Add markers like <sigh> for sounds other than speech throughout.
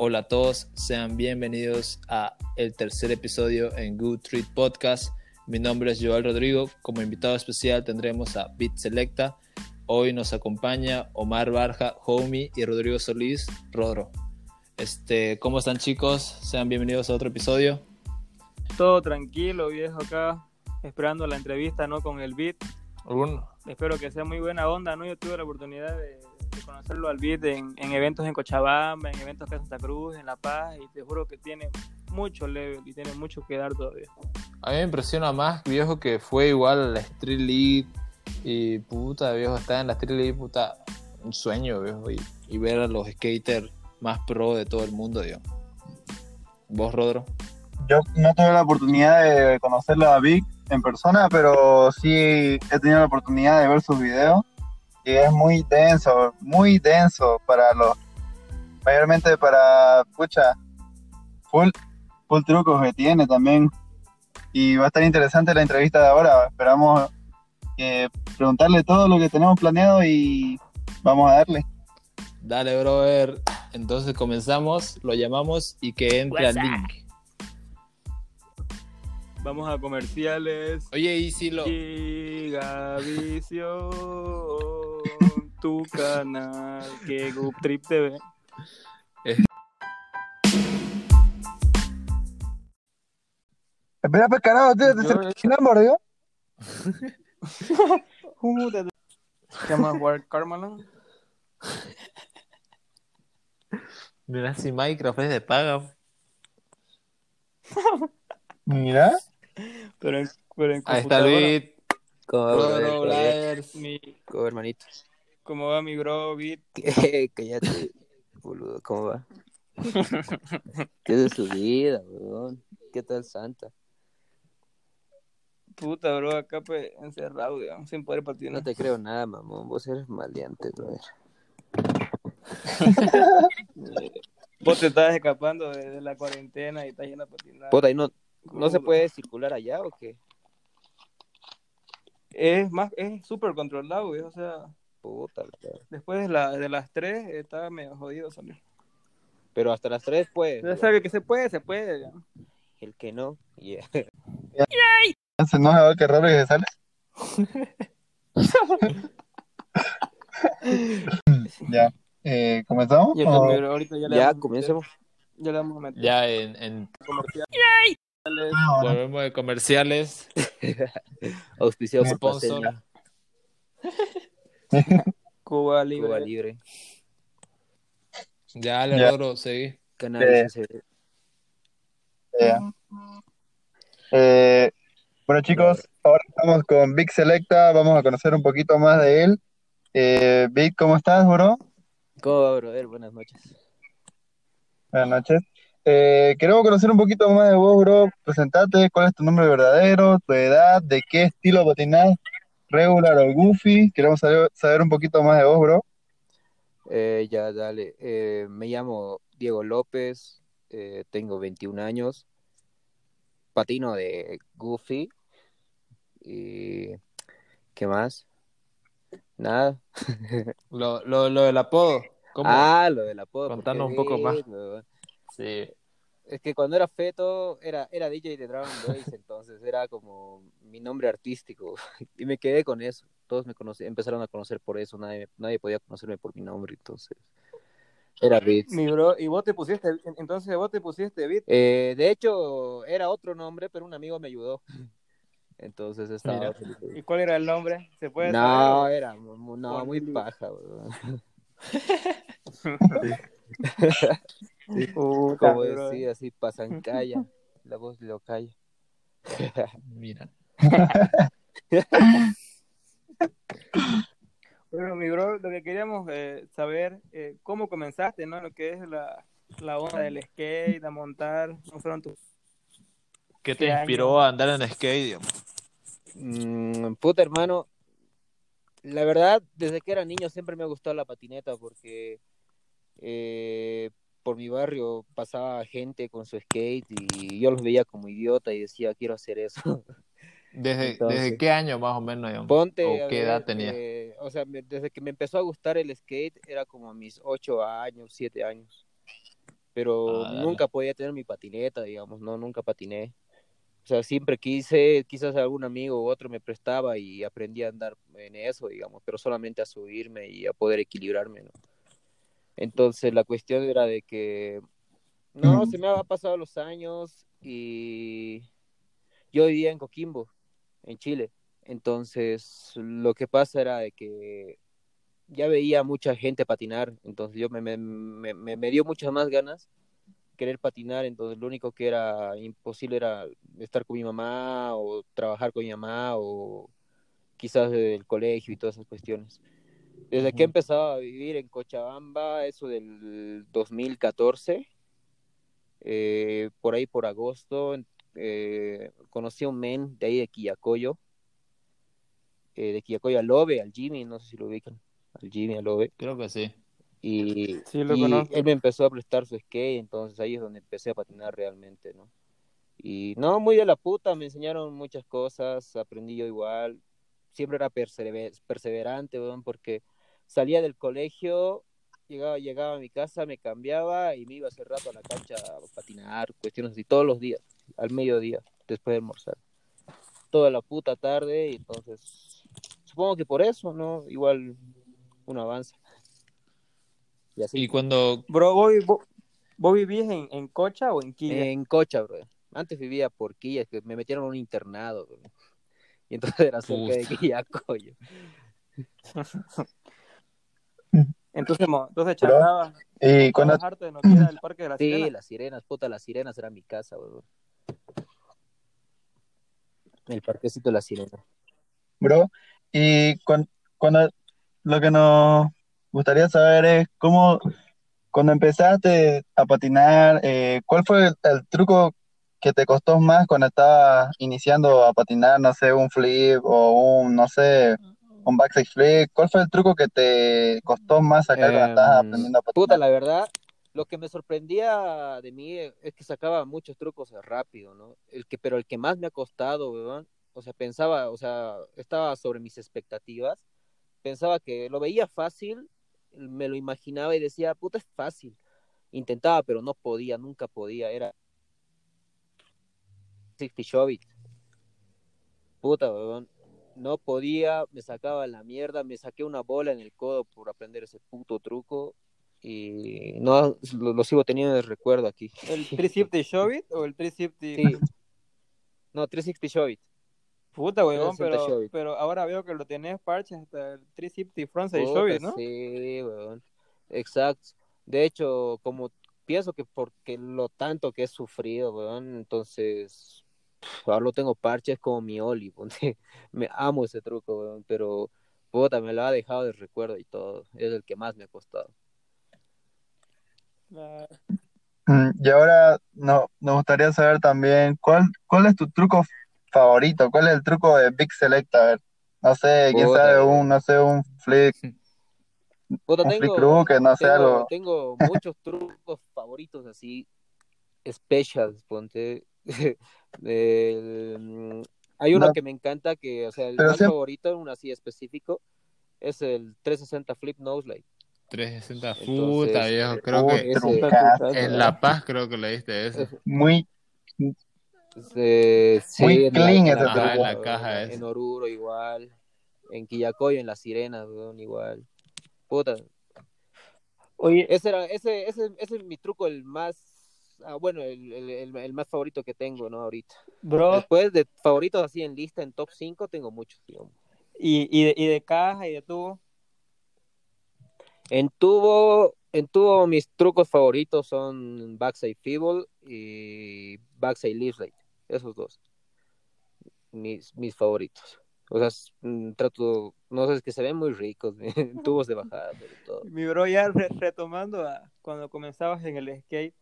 Hola a todos, sean bienvenidos a el tercer episodio en Good Treat Podcast. Mi nombre es Joel Rodrigo. Como invitado especial tendremos a Bit Selecta. Hoy nos acompaña Omar Barja, Homie y Rodrigo Solís, Rodro. Este, ¿cómo están chicos? Sean bienvenidos a otro episodio. Todo tranquilo, viejo, acá, esperando la entrevista, ¿no? Con el Beat. ¿Alguno? Espero que sea muy buena onda, ¿no? Yo tuve la oportunidad de conocerlo al Beat en, en, eventos en Cochabamba, en eventos acá en Santa Cruz, en La Paz, y te juro que tiene mucho level y tiene mucho que dar todavía. A mí me impresiona más, viejo, que fue igual a la Street League y puta, viejo, estar en la Street League, puta, un sueño, viejo, y, y ver a los skaters más pro de todo el mundo, digamos. ¿Vos, Rodro? Yo no tuve la oportunidad de conocerlo a Vic en persona, pero sí he tenido la oportunidad de ver sus videos es muy denso, muy denso para los, mayormente para, pucha, full, full trucos que tiene también. Y va a estar interesante la entrevista de ahora. Esperamos eh, preguntarle todo lo que tenemos planeado y vamos a darle. Dale, brother. Entonces comenzamos, lo llamamos y que entre al link. Vamos a comerciales. Oye, y si lo. Gigavisión, tu canal, que Group Trip TV. Espera, pues carajo, tío, te mordió. <laughs> ¿Qué más, War Carmalan? Mira, si Minecraft es de paga. Mira, Pero en, pero en Ahí está. Luis. ¿Cómo va, Rodro, brother? Mi, ¿Cómo va, hermanito? ¿Cómo va mi bro, Beat? Cállate, <laughs> boludo, ¿cómo va? <laughs> ¿Qué es de su vida, weón? ¿Qué tal Santa? Puta, bro, acá pues encerrado, digamos, sin poder patinar. No te creo nada, mamón. Vos eres maleante, brother. <laughs> Vos te estás escapando de, de la cuarentena y estás yendo a patinar. Puta, ¿y no, no se puede circular allá o qué? Es más, es súper controlado, güey, o sea, Puta, después de, la, de las 3 estaba medio jodido salir. Pero hasta las 3 pues. Ya sabe que se puede, se puede. ya. El que no, yeah. se no va qué raro que se sale. ya, eh, ¿comenzamos? Ya, ¿O- mi bro, ahorita ya le Ya, vamos- comencemos. Ya le vamos a meter Ya en, en comerciales. Ah, bueno. volvemos de comerciales. <laughs> Auspiciado Sponsor. <laughs> Cuba Libre. Cuba Libre, Ya, le Ya. Rodro, seguí. Cannabis Sí. SB. Ya. Eh, bueno chicos, ahora estamos con Vic Selecta, vamos a conocer un poquito más de él. Eh, Vic, ¿cómo estás, bro? ¿Cómo va, brother? Buenas noches. Buenas noches. Eh, queremos conocer un poquito más de vos, bro. Presentate, cuál es tu nombre verdadero, tu edad, de qué estilo patinás, regular o goofy. Queremos saber, saber un poquito más de vos, bro. Eh, ya, dale. Eh, me llamo Diego López, eh, tengo 21 años, patino de Goofy y ¿qué más? Nada. Lo, lo, lo del apodo. ¿Cómo? Ah, lo del apodo. Contanos un poco más. Sí. Es que cuando era feto era, era DJ de Dragon Boys, entonces era como mi nombre artístico <laughs> y me quedé con eso. Todos me conoce, empezaron a conocer por eso, nadie, nadie podía conocerme por mi nombre, entonces era Beats. Mi bro, y vos te pusiste, entonces vos te pusiste Beat. Eh, de hecho, era otro nombre, pero un amigo me ayudó. Entonces estaba Mira. ¿Y cuál era el nombre? ¿Se puede No, saber? era no, muy paja, <laughs> <laughs> Como decía, así pasan calla, la voz lo calla. <laughs> Mira. <laughs> Bueno, mi bro, lo que queríamos eh, saber, eh, ¿cómo comenzaste, no? Lo que es la, la onda del skate, a montar, ¿cómo fueron tus... ¿Qué te ¿Qué año? inspiró a andar en skate? digamos? Mm, puta hermano, la verdad, desde que era niño siempre me ha gustado la patineta porque eh, por mi barrio pasaba gente con su skate y yo los veía como idiota y decía, quiero hacer eso. <laughs> ¿Desde, Entonces- ¿desde qué año más o menos? digamos? Ponte, ¿O qué ver, edad tenías? eh, o sea, me- desde que me empezó a gustar el skate era como a mis ocho años, siete años. Pero Ah, nunca podía tener mi patineta, digamos, no, nunca patiné. O sea, siempre quise, quizás algún amigo u otro me prestaba y aprendí a andar en eso, digamos, pero solamente a subirme y a poder equilibrarme, ¿no? Entonces la cuestión era de que, no, se me había pasado los años y yo vivía en Coquimbo, en Chile. Entonces, lo que pasa era de que ya veía mucha gente patinar, entonces yo me, me, me- me dio muchas más ganas querer patinar, entonces lo único que era imposible era estar con mi mamá o trabajar con mi mamá o quizás el colegio y todas esas cuestiones. Desde que he Ujú. empezado a vivir en Cochabamba, eso del 2014, eh, por ahí por agosto, eh, conocí a un men de ahí de Quillacoyo, eh, de Quillacoyo al Lobe, al Jimmy, no sé si lo ubican, al Jimmy, al Lobe. Creo que sí. Y, Sí, lo y él me empezó a prestar su skate, entonces ahí es donde empecé a patinar realmente, ¿no? Y no, muy de la puta, me enseñaron muchas cosas, aprendí yo igual, siempre era persever- perseverante, weón, porque salía del colegio, llegaba, llegaba a mi casa, me cambiaba y me iba hace rato a la cancha a patinar, cuestiones así, todos los días, al mediodía, después de almorzar. Toda la puta tarde, y entonces, supongo que por eso, ¿no? Igual un avance. Y así. Y cuando, Bro, ¿vos, vivís en, en Cocha o en Quilla? En Cocha, bro. Antes vivía por Quilla, que me metieron a un internado, bro. Y entonces era cerca de Puta. Quillacoyo. <laughs> Entonces, mo- entonces charlabas, Y cuando, de lo que era el Parque de la Sí, Sirena. las sirenas, puta, las sirenas era mi casa, bro. El parquecito de las sirenas. bro, y cuan- cuando, lo que nos gustaría saber es cómo, cuando empezaste a patinar, eh, ¿cuál fue el, el truco que te costó más cuando estabas iniciando a patinar? No sé, un flip o un, no sé, un backside flip. ¿Cuál fue el truco que te costó más sacar cuando estabas Em, aprendiendo a puta, patinar? la verdad, lo que me sorprendía de mí es que sacaba muchos trucos rápido, ¿no? El que, pero el que más me ha costado, o sea, pensaba, o sea, estaba sobre mis expectativas, pensaba que lo veía fácil, me lo imaginaba y decía, puta, es fácil. Intentaba, pero no podía, nunca podía, era 60 Shove Puta, weón. No podía, me sacaba la mierda, me saqué una bola en el codo por aprender ese puto truco y no lo, lo sigo teniendo de recuerdo aquí. ¿El 350 Shove It o el 350? Sí. No, 360 Shove Puta, weón, 360 pero, pero ahora veo que lo tenés parches hasta el 350 Frontside It, ¿no? Sí, weón. Exacto. De hecho, como pienso que porque lo tanto que he sufrido, weón, entonces pff, ahora lo tengo parches como mi Oli, <laughs> ponte. Me amo ese truco, weón, pero puta, me lo ha dejado de recuerdo y todo. Es el que más me ha costado. Mm, Y ahora no, nos gustaría saber también cuál, cuál es tu truco favorito, cuál es el truco de Big Select, a ver. No sé, quién Puta, sabe, un, no sé, un flick, <laughs> Puta, un flick tengo, crooked, no sé, tengo, algo. tengo muchos <laughs> trucos favoritos así, specials, ponte. <laughs> El- mm, hay uno No, que me encanta, que, o sea, el pero más siempre, favorito, uno así específico, es el 360 Flip Nose Light. 360, puta viejo, creo que ese, en La Paz creo que le diste eso. muy, sí, muy en la, en la Ajá, la caja. Oruro igual, en Quillacoyo, en Las Sirenas, weón, igual. Puta, Oye, ese era, ese, ese, ese es mi truco, el más, ah, bueno, el, el, el, el más favorito que tengo, ¿no? Ahorita. bro, Después de favoritos así en lista, en top 5, tengo muchos, digamos. y, y, de, y de caja y de tubo. En tubo, en tubo mis trucos favoritos son backside feeble y backside lift rate. Esos dos. Mis, mis favoritos. O sea, mm, trato, no sé, es que se ven muy ricos, <laughs> tubos de bajada, sobre todo. Mi bro, ya re- retomando a cuando comenzabas en el skate,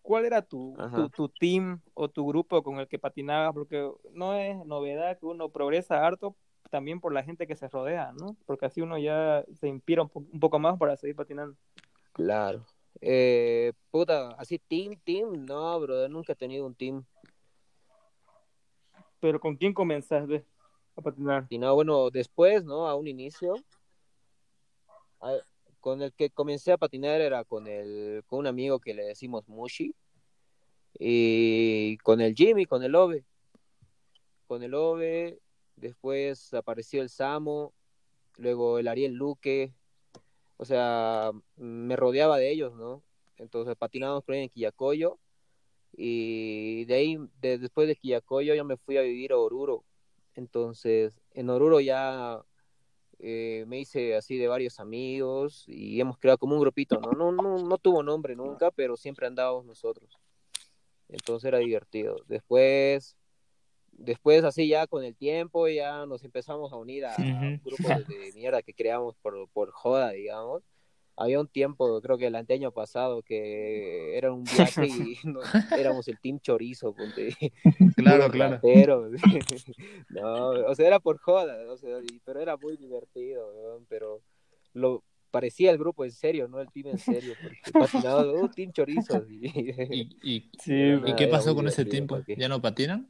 ¿cuál era tu, tu, tu team o tu grupo con el que patinabas? Porque no es novedad que uno progresa harto también por la gente que se rodea, ¿no? Porque así uno ya se inspira un, po- un poco más para seguir patinando. Claro. Eh, puta, así team, team, no, brother, nunca he tenido un team. Pero ¿con quién comenzaste a patinar? Y no, bueno, después, ¿no? A un inicio, con el que comencé a patinar era con el, con un amigo que le decimos Mushi, y con el Jimmy, con el Ove. Con el Ove, después apareció el Samo, luego el Ariel Luque, o sea, me rodeaba de ellos, ¿no? Entonces patinábamos él en Quillacoyo, y de ahí, de- después de Quillacoyo, yo me fui a vivir a Oruro. Entonces, en Oruro ya eh, me hice así de varios amigos y hemos creado como un grupito, ¿no? No, no, no tuvo nombre nunca, pero siempre andábamos nosotros. Entonces era divertido. Después, después así ya con el tiempo ya nos empezamos a unir a Ujú. grupos de mierda que creamos por, por joda, digamos. Había un tiempo, creo que el año pasado, que era un <laughs> viaje y nos- éramos el team chorizo, ponte. <laughs> Claro, claro. <laughs> no, o sea, era por joda, o sea, pero era muy divertido, pero lo parecía el grupo en serio, no el team en serio, porque patinaba, uh, team chorizos. y- ¿Y, y, Sí, y nada, qué pasó con ese tiempo? ¿Ya no patinan?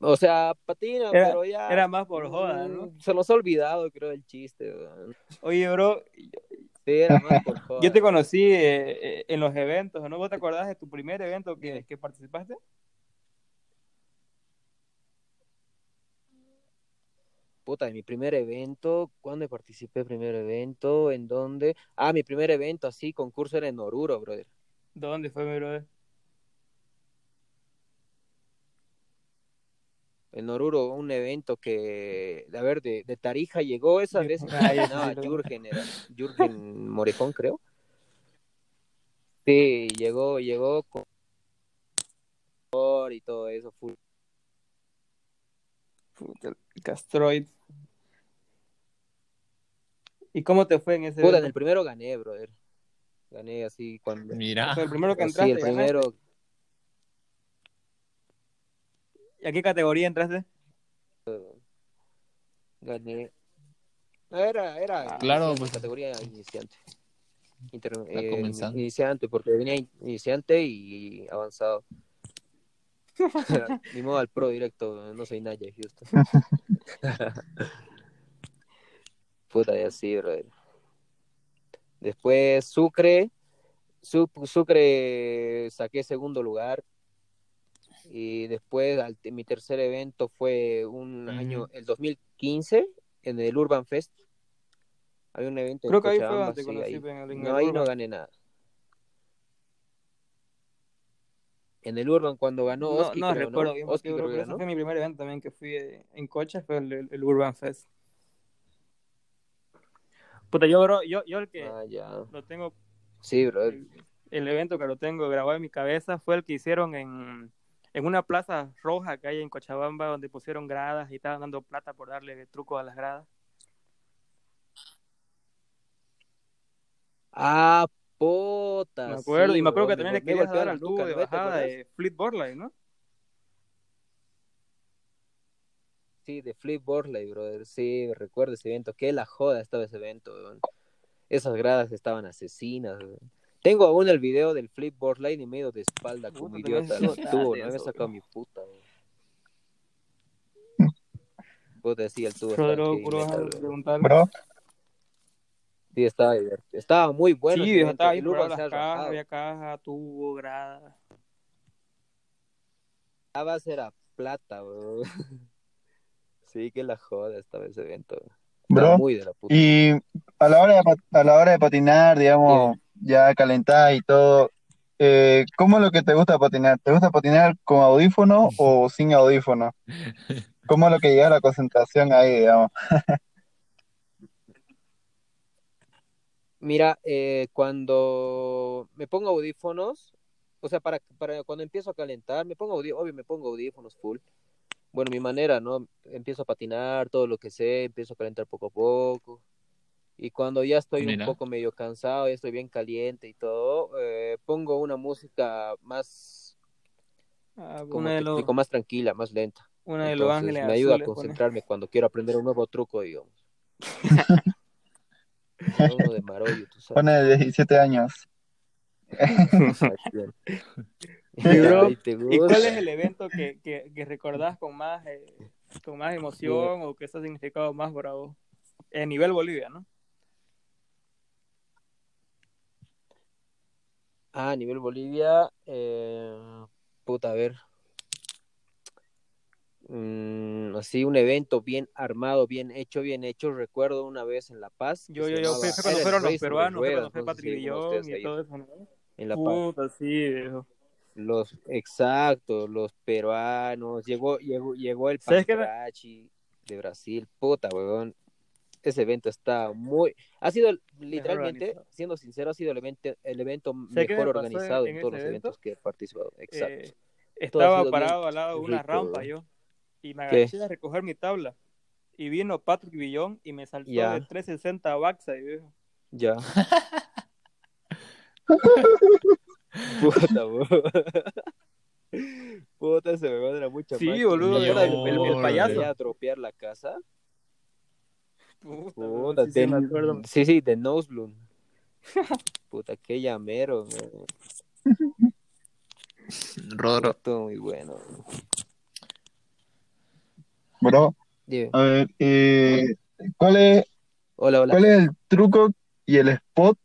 O sea, patina, Era- pero ya... era más por joda, mm, ¿no? Se nos ha olvidado, creo, el chiste, weón. Oye, bro, Sí, era más por joda. <laughs> yo te conocí eh, eh, en los eventos, ¿no? ¿Vos te acordás de tu primer evento que, que participaste? Puta, mi primer evento, ¿cuándo participé? Primer evento, ¿en dónde? Ah, mi primer evento así, concurso era en Oruro, brother. ¿Dónde fue, mi brother? En Oruro, un evento que, a ver, de, de Tarija llegó esa vez, <laughs> Ah, no, Jürgen era, Jürgen Morejón, creo. Sí, llegó, llegó con y todo eso, full. Castroid. ¿Y cómo te fue en ese Puta, en evento? el primero gané, brother. Gané así cuando... Mira. Fue el primero que Sí, el ganaste. primero, ¿Y a qué categoría entraste? gané. Era, era Ah, claro, pues. categoría iniciante. Inter- Está eh, iniciante, porque venía in- iniciante y avanzado. <laughs> Ni modo al pro directo, no soy Naya Houston. <laughs> Puta, y así, brother. Después Sucre, Su- Sucre saqué segundo lugar. Y después al- mi tercer evento fue un año, el 2015, en el Urban Fest. Había un evento en Creo que ahí fue conocí, ahí. en el- en No, el ahí no gané nada. En el Urban cuando ganó No, Oski, no creo, recuerdo ¿no? bien, Oski creo que ese fue mi primer evento también que fui eh, en coche, fue el, el Urban Fest. Puta, yo, bro, yo, yo el que Ah, ya. lo tengo, Sí, bro. el, el evento que lo tengo grabado en mi cabeza fue el que hicieron en, en una plaza roja que hay en Cochabamba, donde pusieron gradas y estaban dando plata por darle truco a las gradas. Ah, puta. Me acuerdo, sí, y me acuerdo bro, que también le querías dar al tubo de ¿no te bajada de Fleetboard Line, ¿no? Sí, de Flip Borley, brother. Sí, recuerdo ese evento. Qué la joda estaba ese evento. Esas gradas estaban asesinas. Tengo aún el video del Flip Borley y medio de espalda como idiota. Lo tubo, tarde no me sacado mi puta, weón. Puta, sí, el tubo. Bro, Sí, estaba divertido. Estaba muy bueno. sí, viejo, estaba por Urban las cajas, había caja, tubo, grada. La base era plata, weón. <laughs> Sí, que la joda estaba ese evento. Estaba bro. muy de la puta. Y a la hora de, a la hora de patinar, digamos, ya calentar y todo, eh, ¿cómo es lo que te gusta patinar? ¿Te gusta patinar con audífono o <laughs> sin audífono? ¿Cómo es lo que llega a la concentración ahí, digamos? <laughs> Mira, eh, cuando me pongo audífonos, o sea, para, para cuando empiezo a calentar, me pongo audífonos, obvio me pongo audífonos full. Bueno, mi manera, ¿no? Empiezo a patinar, todo lo que sé, empiezo a calentar poco a poco. Y cuando ya estoy Mira. un poco medio cansado, ya estoy bien caliente y todo, eh, pongo una música más, Ah, como una, de te los, explico, más tranquila, más lenta. una de los ángeles me ayuda a azules pone. concentrarme cuando quiero aprender un nuevo truco, digamos. <laughs> Uno de Maroyo, tú sabes. Pone 17 años. Y, <laughs> bro, Ay, ¿te ¿Y cuál es el evento que, que, que recordás con más, eh, con más emoción o que está significado más bravo? En nivel Bolivia, ¿no? Ah, a nivel Bolivia, eh, puta, a ver. Mm, así, un evento bien armado, bien hecho, bien hecho. Recuerdo una vez en La Paz. Yo, yo, yo, llamaba- fue, cuando fueron los peruanos, fue cuando fue Villón ustedes y todo eso, ¿no? En La Paz. Puta, sí, viejo. Los, exacto, los peruanos. Llegó, llegó, llegó el. Pancrachi de Brasil. Puta, weón. Ese evento está muy. Ha sido, literalmente, siendo sincero, ha sido el evento, el evento ¿Sabes qué me mejor pasó organizado en en todos los evento? eventos que he participado. Exacto. Eh, estaba parado al lado de una rico, rampa yo y me ¿Qué? agaché a recoger mi tabla y vino Patrick Villón y me saltó Ya. de 360 Baxa y viejo. Ya. <laughs> Puta. Puta, ese weón era mucha Sí, máquina. boludo, ¿Te acuerdas yo- del- el, el Órale. payaso? Quería atropear la casa. Puta, Puta, sí, sí, de- me acuerdo. sí, sí, de Nosebloom. Puta, qué llamero, weón. Rodro. Estuvo muy bueno. weón. Bro, a ver, eh, ¿cuál es, Hola, hola. cuál es el truco y el spot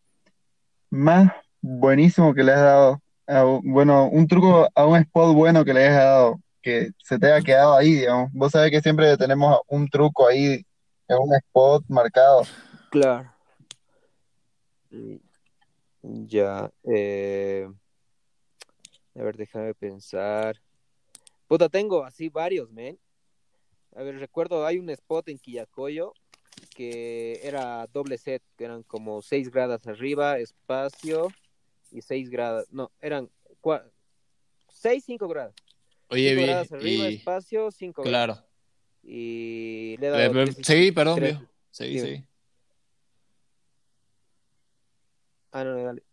más buenísimo que le has dado? a bueno, un truco a un spot bueno que le hayas dado, que se te haya quedado ahí, digamos. Vos sabés que siempre tenemos un truco ahí en un spot marcado. Claro. Mm, Ya. Eh... A ver, déjame pensar. Puta, tengo así varios, men. A ver, recuerdo, hay un spot en Quillacoyo que era doble set, que eran como 6 gradas arriba, espacio, y 6 gradas, no, eran 6, 5 gradas. Oye, 5 vi, gradas arriba, y espacio, 5 gradas. claro. Y le he Eh, dado tres- seguí, perdón, tres- viejo. Seguí, Dime. seguí. Ah, no, dale.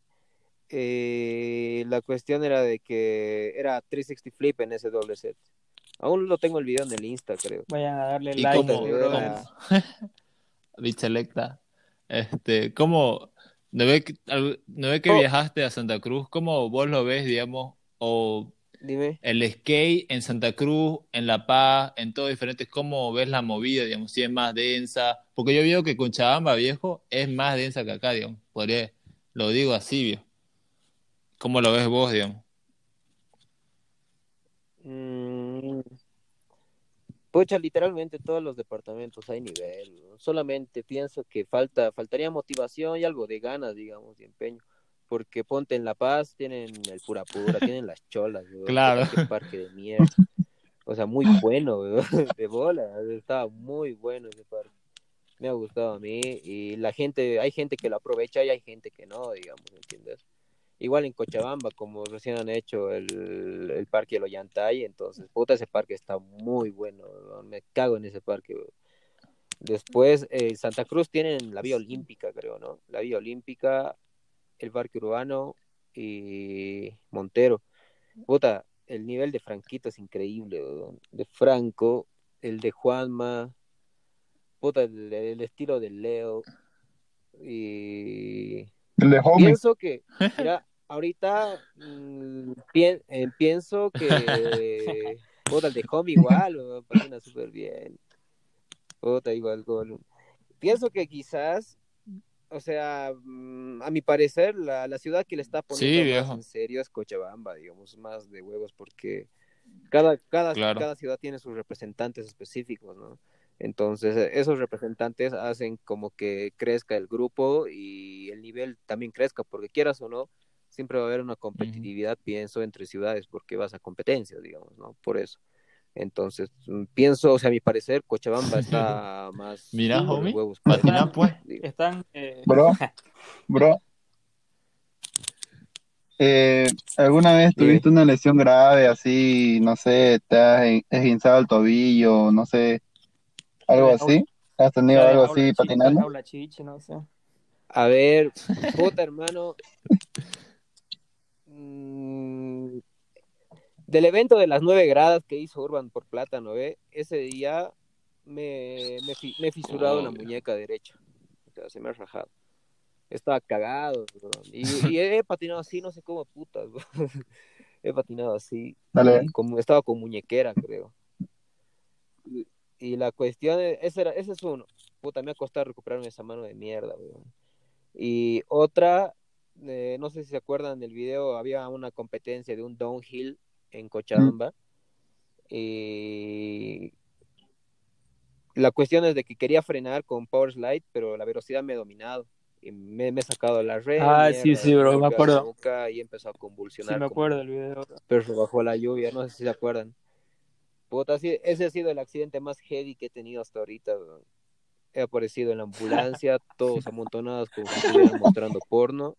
Eh, la cuestión era de que era 360 flip en ese doble set. Aún lo tengo el video en el Insta, creo. Vayan a darle ¿Y like, cómo? era- <laughs> Selecta. Este, ¿cómo? ¿No ve que, no ve que Oh. viajaste a Santa Cruz? ¿Cómo vos lo ves, digamos? O Dime. el skate en Santa Cruz, en La Paz, en todo diferentes, ¿cómo ves la movida, digamos? Si es más densa. Porque yo veo que Cochabamba, viejo, es más densa que acá, digamos. Podría, lo digo así, viejo. ¿Cómo lo ves vos, digamos? Mm, Pucha, literalmente todos los departamentos hay nivel. ¿no? Solamente pienso que falta, faltaría motivación y algo de ganas, digamos, y empeño. Porque ponte en La Paz, tienen el pura pura, <laughs> tienen las cholas, weón, Claro. qué parque de mierda. O sea, muy bueno, weón, <laughs> de bola, estaba muy bueno ese parque. Me ha gustado a mí y la gente, hay gente que lo aprovecha y hay gente que no, digamos, ¿entiendes? Igual en Cochabamba, como recién han hecho el, el parque de Ollantay, entonces, puta, ese parque está muy bueno, weón, me cago en ese parque, weón. Después, eh, Santa Cruz tienen la Vía Olímpica, creo, ¿no? La Vía Olímpica, el Parque Urbano y Montero. Puta, el nivel de Franquito es increíble, weón. De Franco, el de Juanma, puta, el, el estilo de Leo. Y El de Homie. pienso que, mira, ahorita mm, pien- eh, pienso que, <laughs> puta, el de Home igual, patina súper bien. Puta, igual gol. Pienso que quizás, o sea, mm, a mi parecer, la, la ciudad que le está Sí, poniendo más en serio es Cochabamba, digamos, más de huevos, porque cada, cada, Claro. cada ciudad tiene sus representantes específicos, ¿no? Entonces, eh, esos representantes hacen como que crezca el grupo y el nivel también crezca, porque quieras o no, siempre va a haber una competitividad, pienso, entre ciudades, porque vas a competencias, digamos, ¿no? Por eso. Entonces, mm, pienso, o sea, a mi parecer, Cochabamba está <laughs> más Mira, homie, huevos patina, pues. Están. eh, Bro, <laughs> bro. Eh, ¿alguna vez tuviste una lesión grave así, no sé, te has esguinzado el tobillo, no sé, algo así? ¿Has tenido algo así ha patinando? chicha, no sé. A ver, puta hermano. <laughs> Mm, Del evento de las nueve gradas que hizo Urban por Plátano, ¿ve? Ese día me, me, fi- me he fisurado la Obvio. muñeca derecha. O sea, se me ha rajado. Estaba cagado, bro. Y, y he patinado así, no sé cómo putas, bro. <laughs> He patinado así. Dale. Como, estaba con muñequera, creo. Y, y la cuestión, es- ese, era, ese es uno. Puta, me ha costado recuperarme esa mano de mierda. Y otra, eh, no sé si se acuerdan del video, había una competencia de un downhill en Cochabamba. Y la cuestión es de que quería frenar con Power Slide, pero la velocidad me ha dominado. Y me, me he sacado la red. Ah, sí, sí, bro, me acuerdo. Y empezó a Sí, convulsionar. me como acuerdo del video. perro bajo la lluvia, no sé si se acuerdan. Puta, sí, ese ha sido el accidente más heavy que he tenido hasta ahorita. weón. He aparecido en la ambulancia, <laughs> todos amontonados como si estuvieran mostrando porno.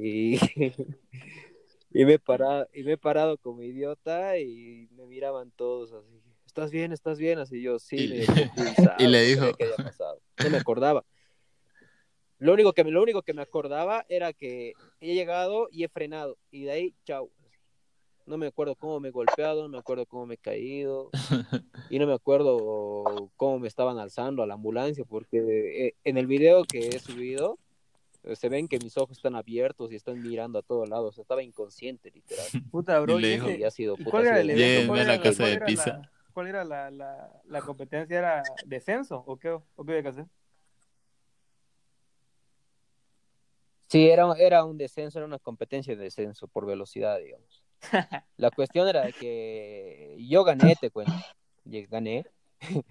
Y, <laughs> <laughs> y, me he parado, y me he parado como idiota y me miraban todos así. ¿Estás bien? ¿Estás bien? Así yo, sí. Y- confundido, <laughs> y le dijo- qué había pasado. No me acordaba. Lo único, que, me- lo único que me acordaba era que he llegado y he frenado. Y de ahí, chau. No me acuerdo cómo me he golpeado, no me acuerdo cómo me he caído. <laughs> Y no me acuerdo cómo me estaban alzando a la ambulancia, porque eh, en el video que he subido se ven que mis ojos están abiertos y están mirando a todos lados. Estaba inconsciente, literal. <laughs> Puta, bro. Y le ¿y dijo, ese- Y ha sido ¿Y puta, cuál era el evento? ¿Cuál era, la casa cuál de era pizza. la- ¿Cuál era la, la, la competencia? ¿Era descenso o qué? ¿O qué había que hacer? Sí, era, era un descenso, era una competencia de descenso por velocidad, digamos. <laughs> La cuestión era de que yo gané, te cuento. Llegué- Gané. <laughs>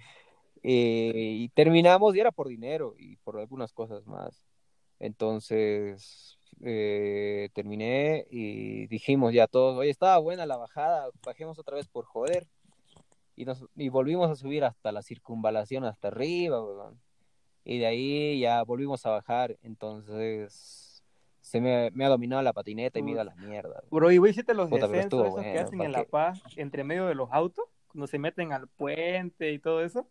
Eh, y terminamos y era por dinero y por algunas cosas más. Entonces, eh, terminé y dijimos ya todos, oye, estaba buena la bajada, bajemos otra vez por joder. Y, nos, y volvimos a subir hasta la circunvalación, hasta arriba, weón. Y de ahí ya volvimos a bajar. Entonces, se me, me ha dominado la patineta y me ido a la mierda. Bro, ¿y vos hiciste los Puta, descensos estuvo esos que hacen ¿pa' en La? Paz entre medio de los autos? Cuando se meten al puente y todo eso.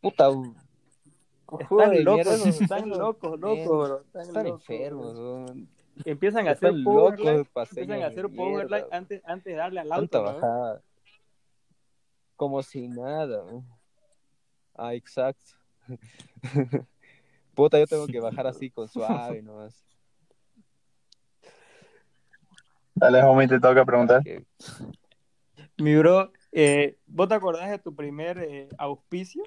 Puta, Están locos, están locos, bien, locos, bro. Están, están locos, enfermos, bro. Empiezan a hacer locos, empiezan a hacer power mierda, light antes, antes de darle al auto. Como si nada. Ah, exacto. <laughs> Puta, yo tengo que bajar así con suave nomás. Dale, homie, te toca preguntar. Que- Mi bro, eh, ¿vos te acordás de tu primer eh, auspicio?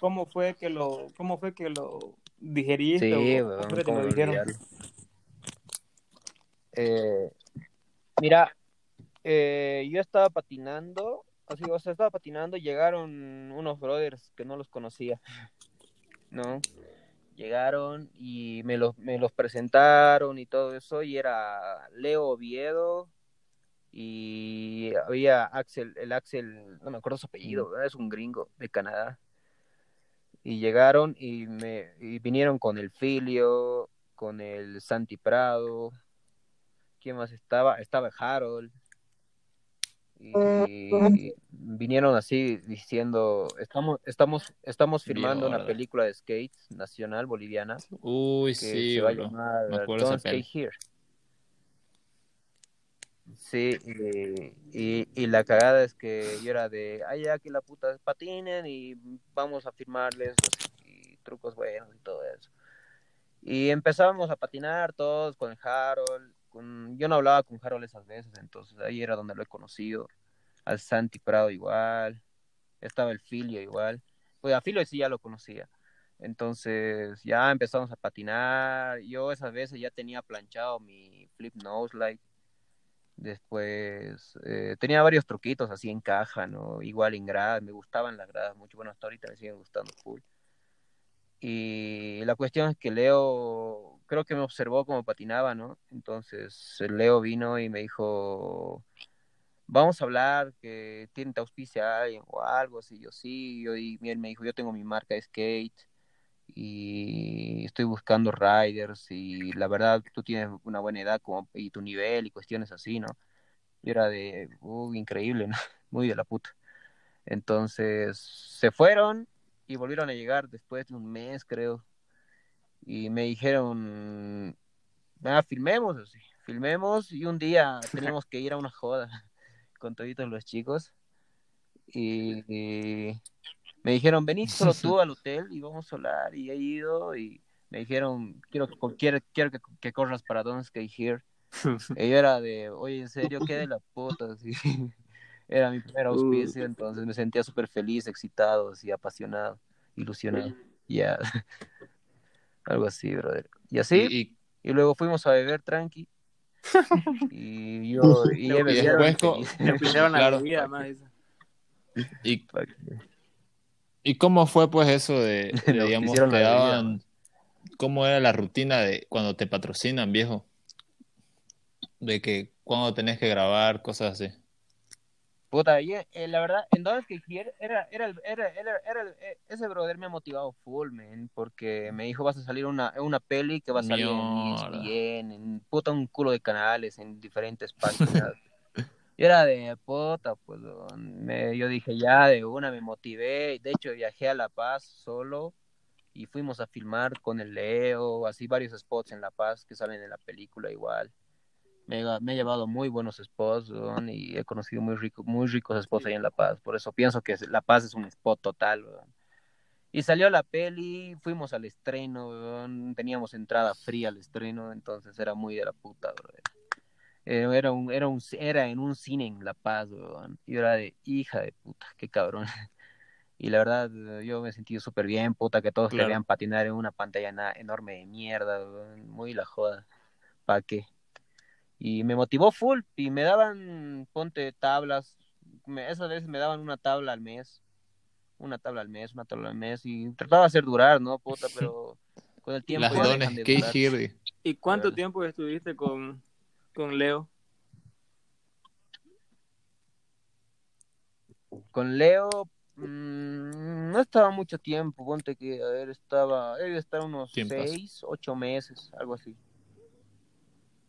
¿Cómo fue que lo, cómo fue que lo digeriste? Sí, o te lo dijeron? Eh, mira, eh, yo estaba patinando, así, o sea, estaba patinando, y llegaron unos brothers que no los conocía, <laughs> ¿no? Llegaron y me los, me los presentaron y todo eso, y era Leo Oviedo y había Axel, el Axel, no me acuerdo su apellido, ¿verdad? es un gringo de Canadá. Y llegaron y me y vinieron con el Filio, con el Santi Prado. ¿Quién más estaba? Estaba Harold. Y vinieron así diciendo, estamos, estamos, estamos filmando una película de skates nacional boliviana Uy, que sí, se va a llamar Don't. Skate Here. Sí, y, y, y la cagada es que yo era de, ay, ya que la puta patinen y vamos a firmarles y trucos buenos y todo eso. Y empezábamos a patinar todos con Harold. Con... Yo no hablaba con Harold esas veces, entonces ahí era donde lo he conocido. Al Santi Prado igual. Estaba el Filio igual. Pues a Filio sí ya lo conocía. Entonces ya empezamos a patinar. Yo esas veces ya tenía planchado mi flip nose light. Después eh, tenía varios truquitos así en caja, ¿no? Igual en gradas, me gustaban las gradas mucho. Bueno, hasta ahorita me siguen gustando full. Y la cuestión es que Leo creo que me observó como patinaba, ¿no? Entonces Leo vino y me dijo, vamos a hablar, que tiene auspicia alguien o algo así. Yo sí, yo, y él me dijo, yo tengo mi marca de skate y estoy buscando riders y la verdad tú tienes una buena edad como, y tu nivel y cuestiones así, ¿no? Y era de, uh, increíble, ¿no? <laughs> Muy de la puta. Entonces se fueron y volvieron a llegar después de un mes, creo. Y me dijeron, ah, filmemos, así, filmemos y un día <laughs> teníamos que ir a una joda <laughs> con todos los chicos. Y, y me dijeron, vení solo tú <laughs> al hotel y vamos a hablar. Y he ido y me dijeron, quiero, quiero, quiero que, que corras para Don't Skate Here. <laughs> y yo era de, oye, en serio, qué de la puta. <laughs> Así. Era mi primer auspicio, entonces me sentía súper feliz, excitado, así, apasionado, ilusionado. Ya. Algo así, brother. Y así, Y, y luego fuimos a beber tranqui. y yo, y, he y después. Le pusieron la Claro. bebida más. esa. y, ¿y cómo fue pues eso de, <laughs> de, digamos, te daban, cómo era la rutina de cuando te patrocinan, viejo? De que cuando tenés que grabar, cosas así. Puta, y, eh, la verdad, en Skate Here era, era, el- era, era, era el- eh, ese brother me ha motivado full, man, porque me dijo vas a salir una, una peli que va a salir en Mierda. ESPN, en puta un culo de canales, en diferentes páginas. <laughs> Y era de puta, pues me, yo dije ya de una, me motivé, de hecho viajé a La Paz solo y fuimos a filmar con el Leo, así varios spots en La Paz que salen en la película igual. Me, me he llevado muy buenos spots y he conocido muy rico, muy ricos spots ahí en La Paz, por eso pienso que La Paz es un spot total. Y salió la peli, fuimos al estreno, teníamos entrada fría al estreno, entonces era muy de la puta, brother. Eh, Era un, era un, era en un cine en La Paz, weón. Y yo era de hija de puta, qué cabrón. <laughs> Y la verdad, yo me sentí súper bien, puta, que todos te Claro. vean patinar en una pantalla enorme de mierda, weón. Muy la joda. ¿Pa' qué? Y me motivó full, y me daban, ponte tablas, me, esas veces me daban una tabla al mes, una tabla al mes, una tabla al mes, y trataba de hacer durar, ¿no, puta? <laughs> Pero con el tiempo Las dones. Here. ¿Y cuánto Claro. tiempo estuviste con, con Leo? Con Leo, mm, no estaba mucho tiempo, ponte que, a ver, estaba, debe estar unos Tiempas. seis, ocho meses, algo así.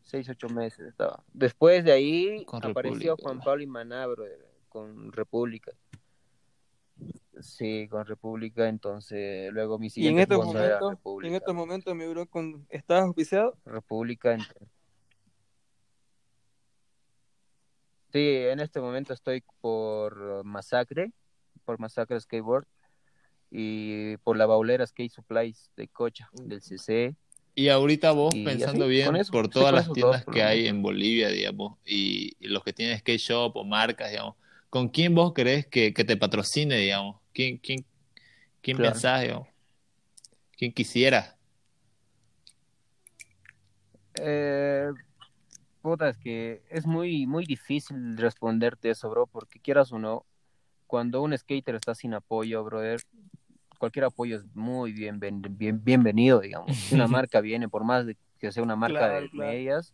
Seis, ocho meses estaba. Después de ahí Con apareció República, Juan. Pablo Imanabro con República. Sí, con República, entonces luego mi Y en siguiente estos momentos, en estos momentos, mi bro, con, ¿estás auspiciado? República. ent- Sí, en este momento estoy por Masacre, por Masacre Skateboard y por la Baulera Skate Supplies de Cocha, del CC. Y ahorita vos Y pensando así, bien eso, por todas las tiendas dos, que hay en Bolivia, digamos, y, y los que tienen skate shop o marcas, digamos, ¿con quién vos crees que, que te patrocine, digamos? ¿Quién, quién, quién Claro. pensás, digamos? ¿Quién quisiera? Eh, puta, es que es muy, muy difícil responderte eso, bro, porque quieras o no, cuando un skater está sin apoyo, brother, cualquier apoyo es muy bien, bien, bien- bienvenido, digamos. Si una <laughs> marca viene, por más de que sea una marca Claro, de claro. medias,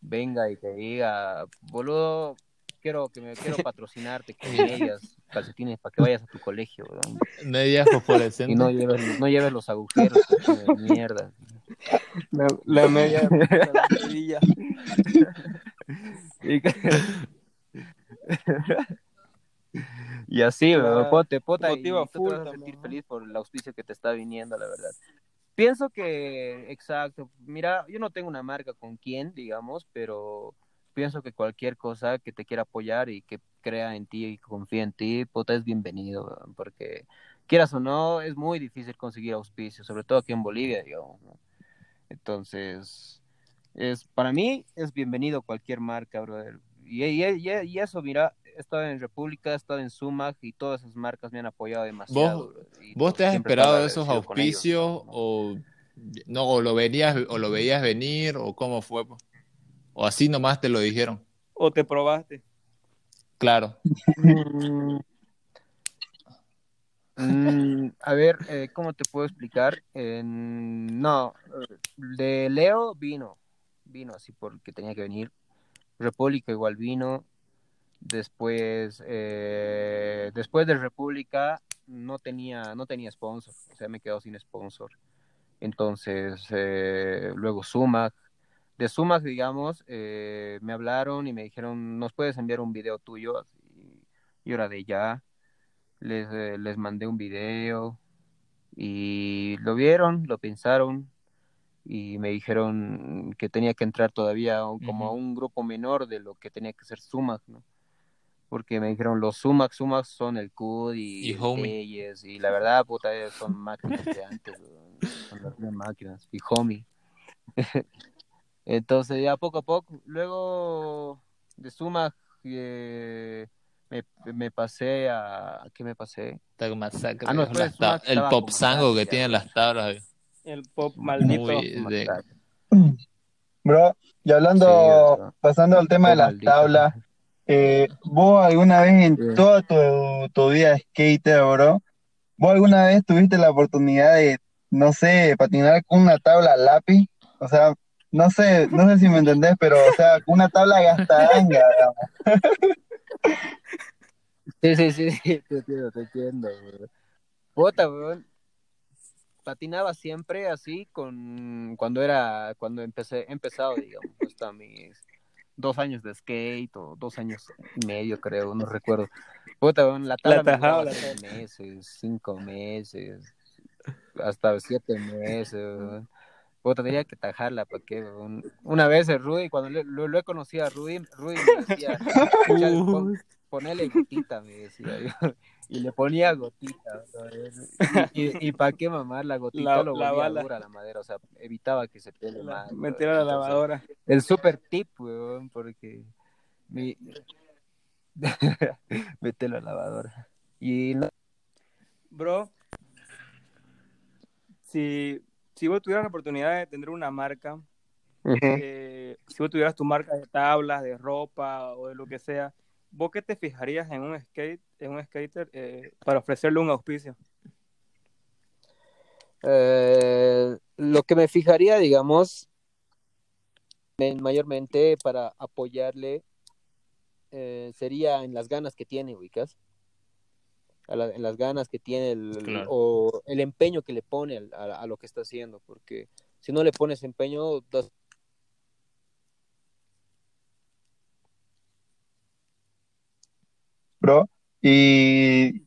venga y te diga, boludo, quiero que me quiero <laughs> patrocinarte con medias, calcetines para que vayas a tu colegio, bro. Medias Y fosforescentes. no lleves, no lleves los agujeros de mierda. La, la media <laughs> la rodilla. Y, <laughs> y así, bro, pote, pota, y tú te full vas a sentir feliz por el auspicio que te está viniendo, la verdad. Pienso que, exacto, mira, yo no tengo una marca con quién, digamos, pero pienso que cualquier cosa que te quiera apoyar y que crea en ti y confíe en ti, puta, es bienvenido, weón, porque quieras o no, es muy difícil conseguir auspicio, sobre todo aquí en Bolivia, digamos, ¿no? Entonces, es, para mí es bienvenido cualquier marca, brother. Y, y, y- y eso, mira, he estado en República, he estado en Sumac y todas esas marcas me han apoyado demasiado. ¿Vos- ¿Vos te has esperado esos ellos, auspicios ¿no? o no o lo verías o lo veías venir o cómo fue? O así nomás te lo dijeron. ¿O te probaste? Claro. <laughs> Mm, A ver, eh, ¿cómo te puedo explicar? No, de Leo vino, vino así porque tenía que venir. República igual vino. Después, eh, después de República no tenía, no tenía sponsor, o sea, me quedo sin sponsor. Entonces, eh, luego Sumac. De Sumac, digamos, eh, me hablaron y me dijeron, ¿nos puedes enviar un video tuyo? Así, y era de ya. Les, eh, les mandé un video y lo vieron, lo pensaron y me dijeron que tenía que entrar todavía como a un grupo menor de lo que tenía que ser Sumac, ¿no? Porque me dijeron los Sumac, Sumac son el CUD y, Y. Telles, y la verdad, puta, son máquinas de antes, son las mismas máquinas, y Homie. <laughs> Entonces ya poco a poco, luego de Sumac eh, me, me pasé a, ¿a qué me pasé? Está masacre. Ah, no, tab- el pop sango que tienen las tablas. El pop maldito. Muy de- Bro, y hablando, Sí, pasando al tema de las maldito. tablas, eh, vos alguna vez en Sí. toda tu, tu vida de skater, bro, vos alguna vez tuviste la oportunidad de, no sé, patinar con una tabla lápiz, o sea, no sé, no sé si me entendés, pero, o sea, con una tabla gastadanga, digamos. <laughs> <laughs> Sí, sí, sí, sí, <laughs> te entiendo, te entiendo, weón. Puta, weón. Patinaba siempre así con cuando era, cuando empecé, he empezado, digamos, hasta mis dos años de skate o dos años y medio, creo, no recuerdo. Puta, weón, la tabla tajaba, la meses, cinco meses, hasta siete meses, weón. Tenía que tajarla, weón? Una vez el Rudy, cuando le- lo, lo he conocido a Rudy, Rudy me decía, "Escucha, pon- ponele gotita, me decía yo. Y le ponía gotita. Y, y, y para qué mamar la gotita La- lo la volvía bala. dura la madera, o sea, evitaba que se pele La- más. Meter a la lavadora. El super tip, weón, porque mi... <laughs> Mete la lavadora. Y no- Bro, si, si vos tuvieras la oportunidad de tener una marca, eh, si vos tuvieras tu marca de tablas, de ropa o de lo que sea, ¿vos qué te fijarías en un skate, en un skater eh, para ofrecerle un auspicio? Eh, lo que me fijaría, digamos, en- mayormente para apoyarle eh, sería en las ganas que tiene, ubicas. A la- en las ganas que tiene el, Claro. o el empeño que le pone a, a lo que está haciendo, porque si no le pones empeño, das- bro. Y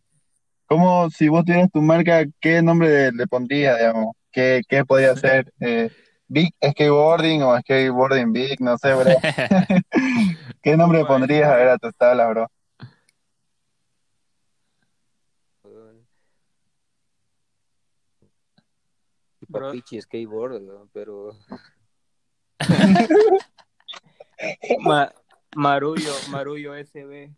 cómo, si vos tuvieras tu marca, ¿qué nombre le, pondrías, digamos? ¿Qué, qué podría <laughs> ser? Eh, Big Skateboarding o Skateboarding Big, no sé, bro. <laughs> <laughs> ¿Qué nombre le pondrías a ver a tus tablas, bro? Bro. papichi skateboard, ¿no? pero <laughs> Ma- Marullo, Marullo SB.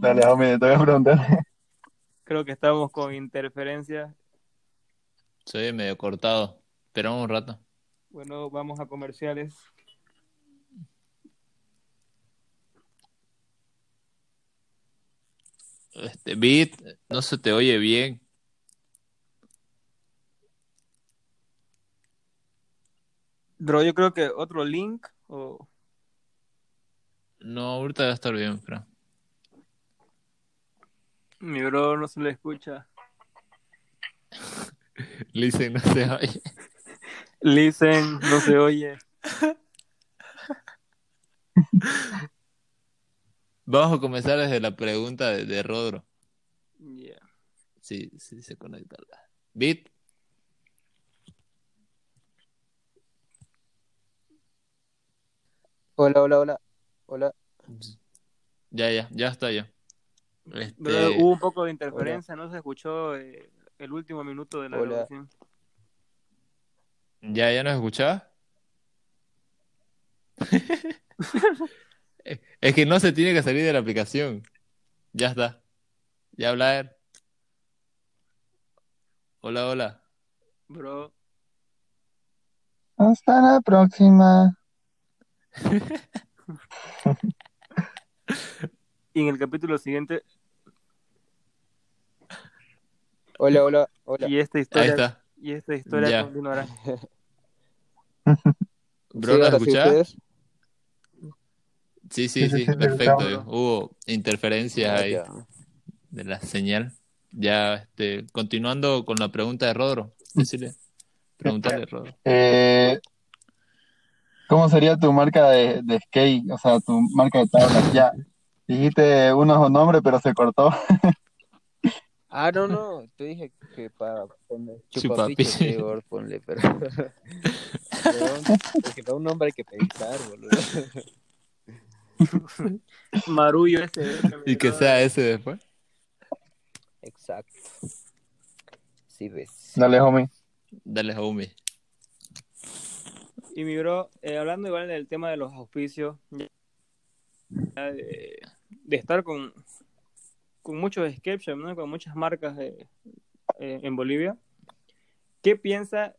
Dale, hombre, te voy a preguntar. Creo que estamos con interferencia. Soy medio cortado. Esperamos un rato. Bueno, vamos a comerciales. Este beat no se te oye bien. Bro, yo creo que otro link o No, ahorita va a estar bien, pero. mi bro no se le escucha. <laughs> Listen, no se oye. Listen, no se oye. <laughs> Vamos a comenzar desde la pregunta de, de Rodro. Yeah. Sí, sí se conecta. Beat, hola, hola, hola, hola. ya, ya, ya está ya. Este, Bro, hubo un poco de interferencia, no se escuchó eh, el último minuto de la Hola. grabación. ¿Ya, ya nos escuchaba? <laughs> es que no se tiene que salir de la aplicación. Ya está. Ya hablar. Hola, hola. Bro, Hasta la próxima. <laughs> Y en el capítulo siguiente. Hola, hola, hola. Y esta Ahí historia, está. y esta historia Ya. continuará. <laughs> Bro, ¿Sí, ¿lo ahora sí escuchás? Sí, sí, Sí, perfecto. Hubo interferencias Ah, ahí de la señal. Ya, este, continuando con la pregunta de Rodro. Decirle, preguntarle, Rodro. Eh, ¿Cómo sería tu marca de, de skate? O sea, tu marca de tablas. Ya, dijiste unos nombres, pero se cortó. <laughs> Ah, no, no, te dije que para poner Chupapiche. ponle, pero... <laughs> <laughs> Perdón, es que para un nombre hay que pensar, boludo. <laughs> Marullo ese. Y que sea ese después. Exacto. Sí, ves. Dale, homie. Dale, homie. Y mi bro, eh, hablando igual del tema de los auspicios, de, de estar con, con muchos skate shops, ¿no? con muchas marcas eh, eh, en Bolivia, ¿qué piensa?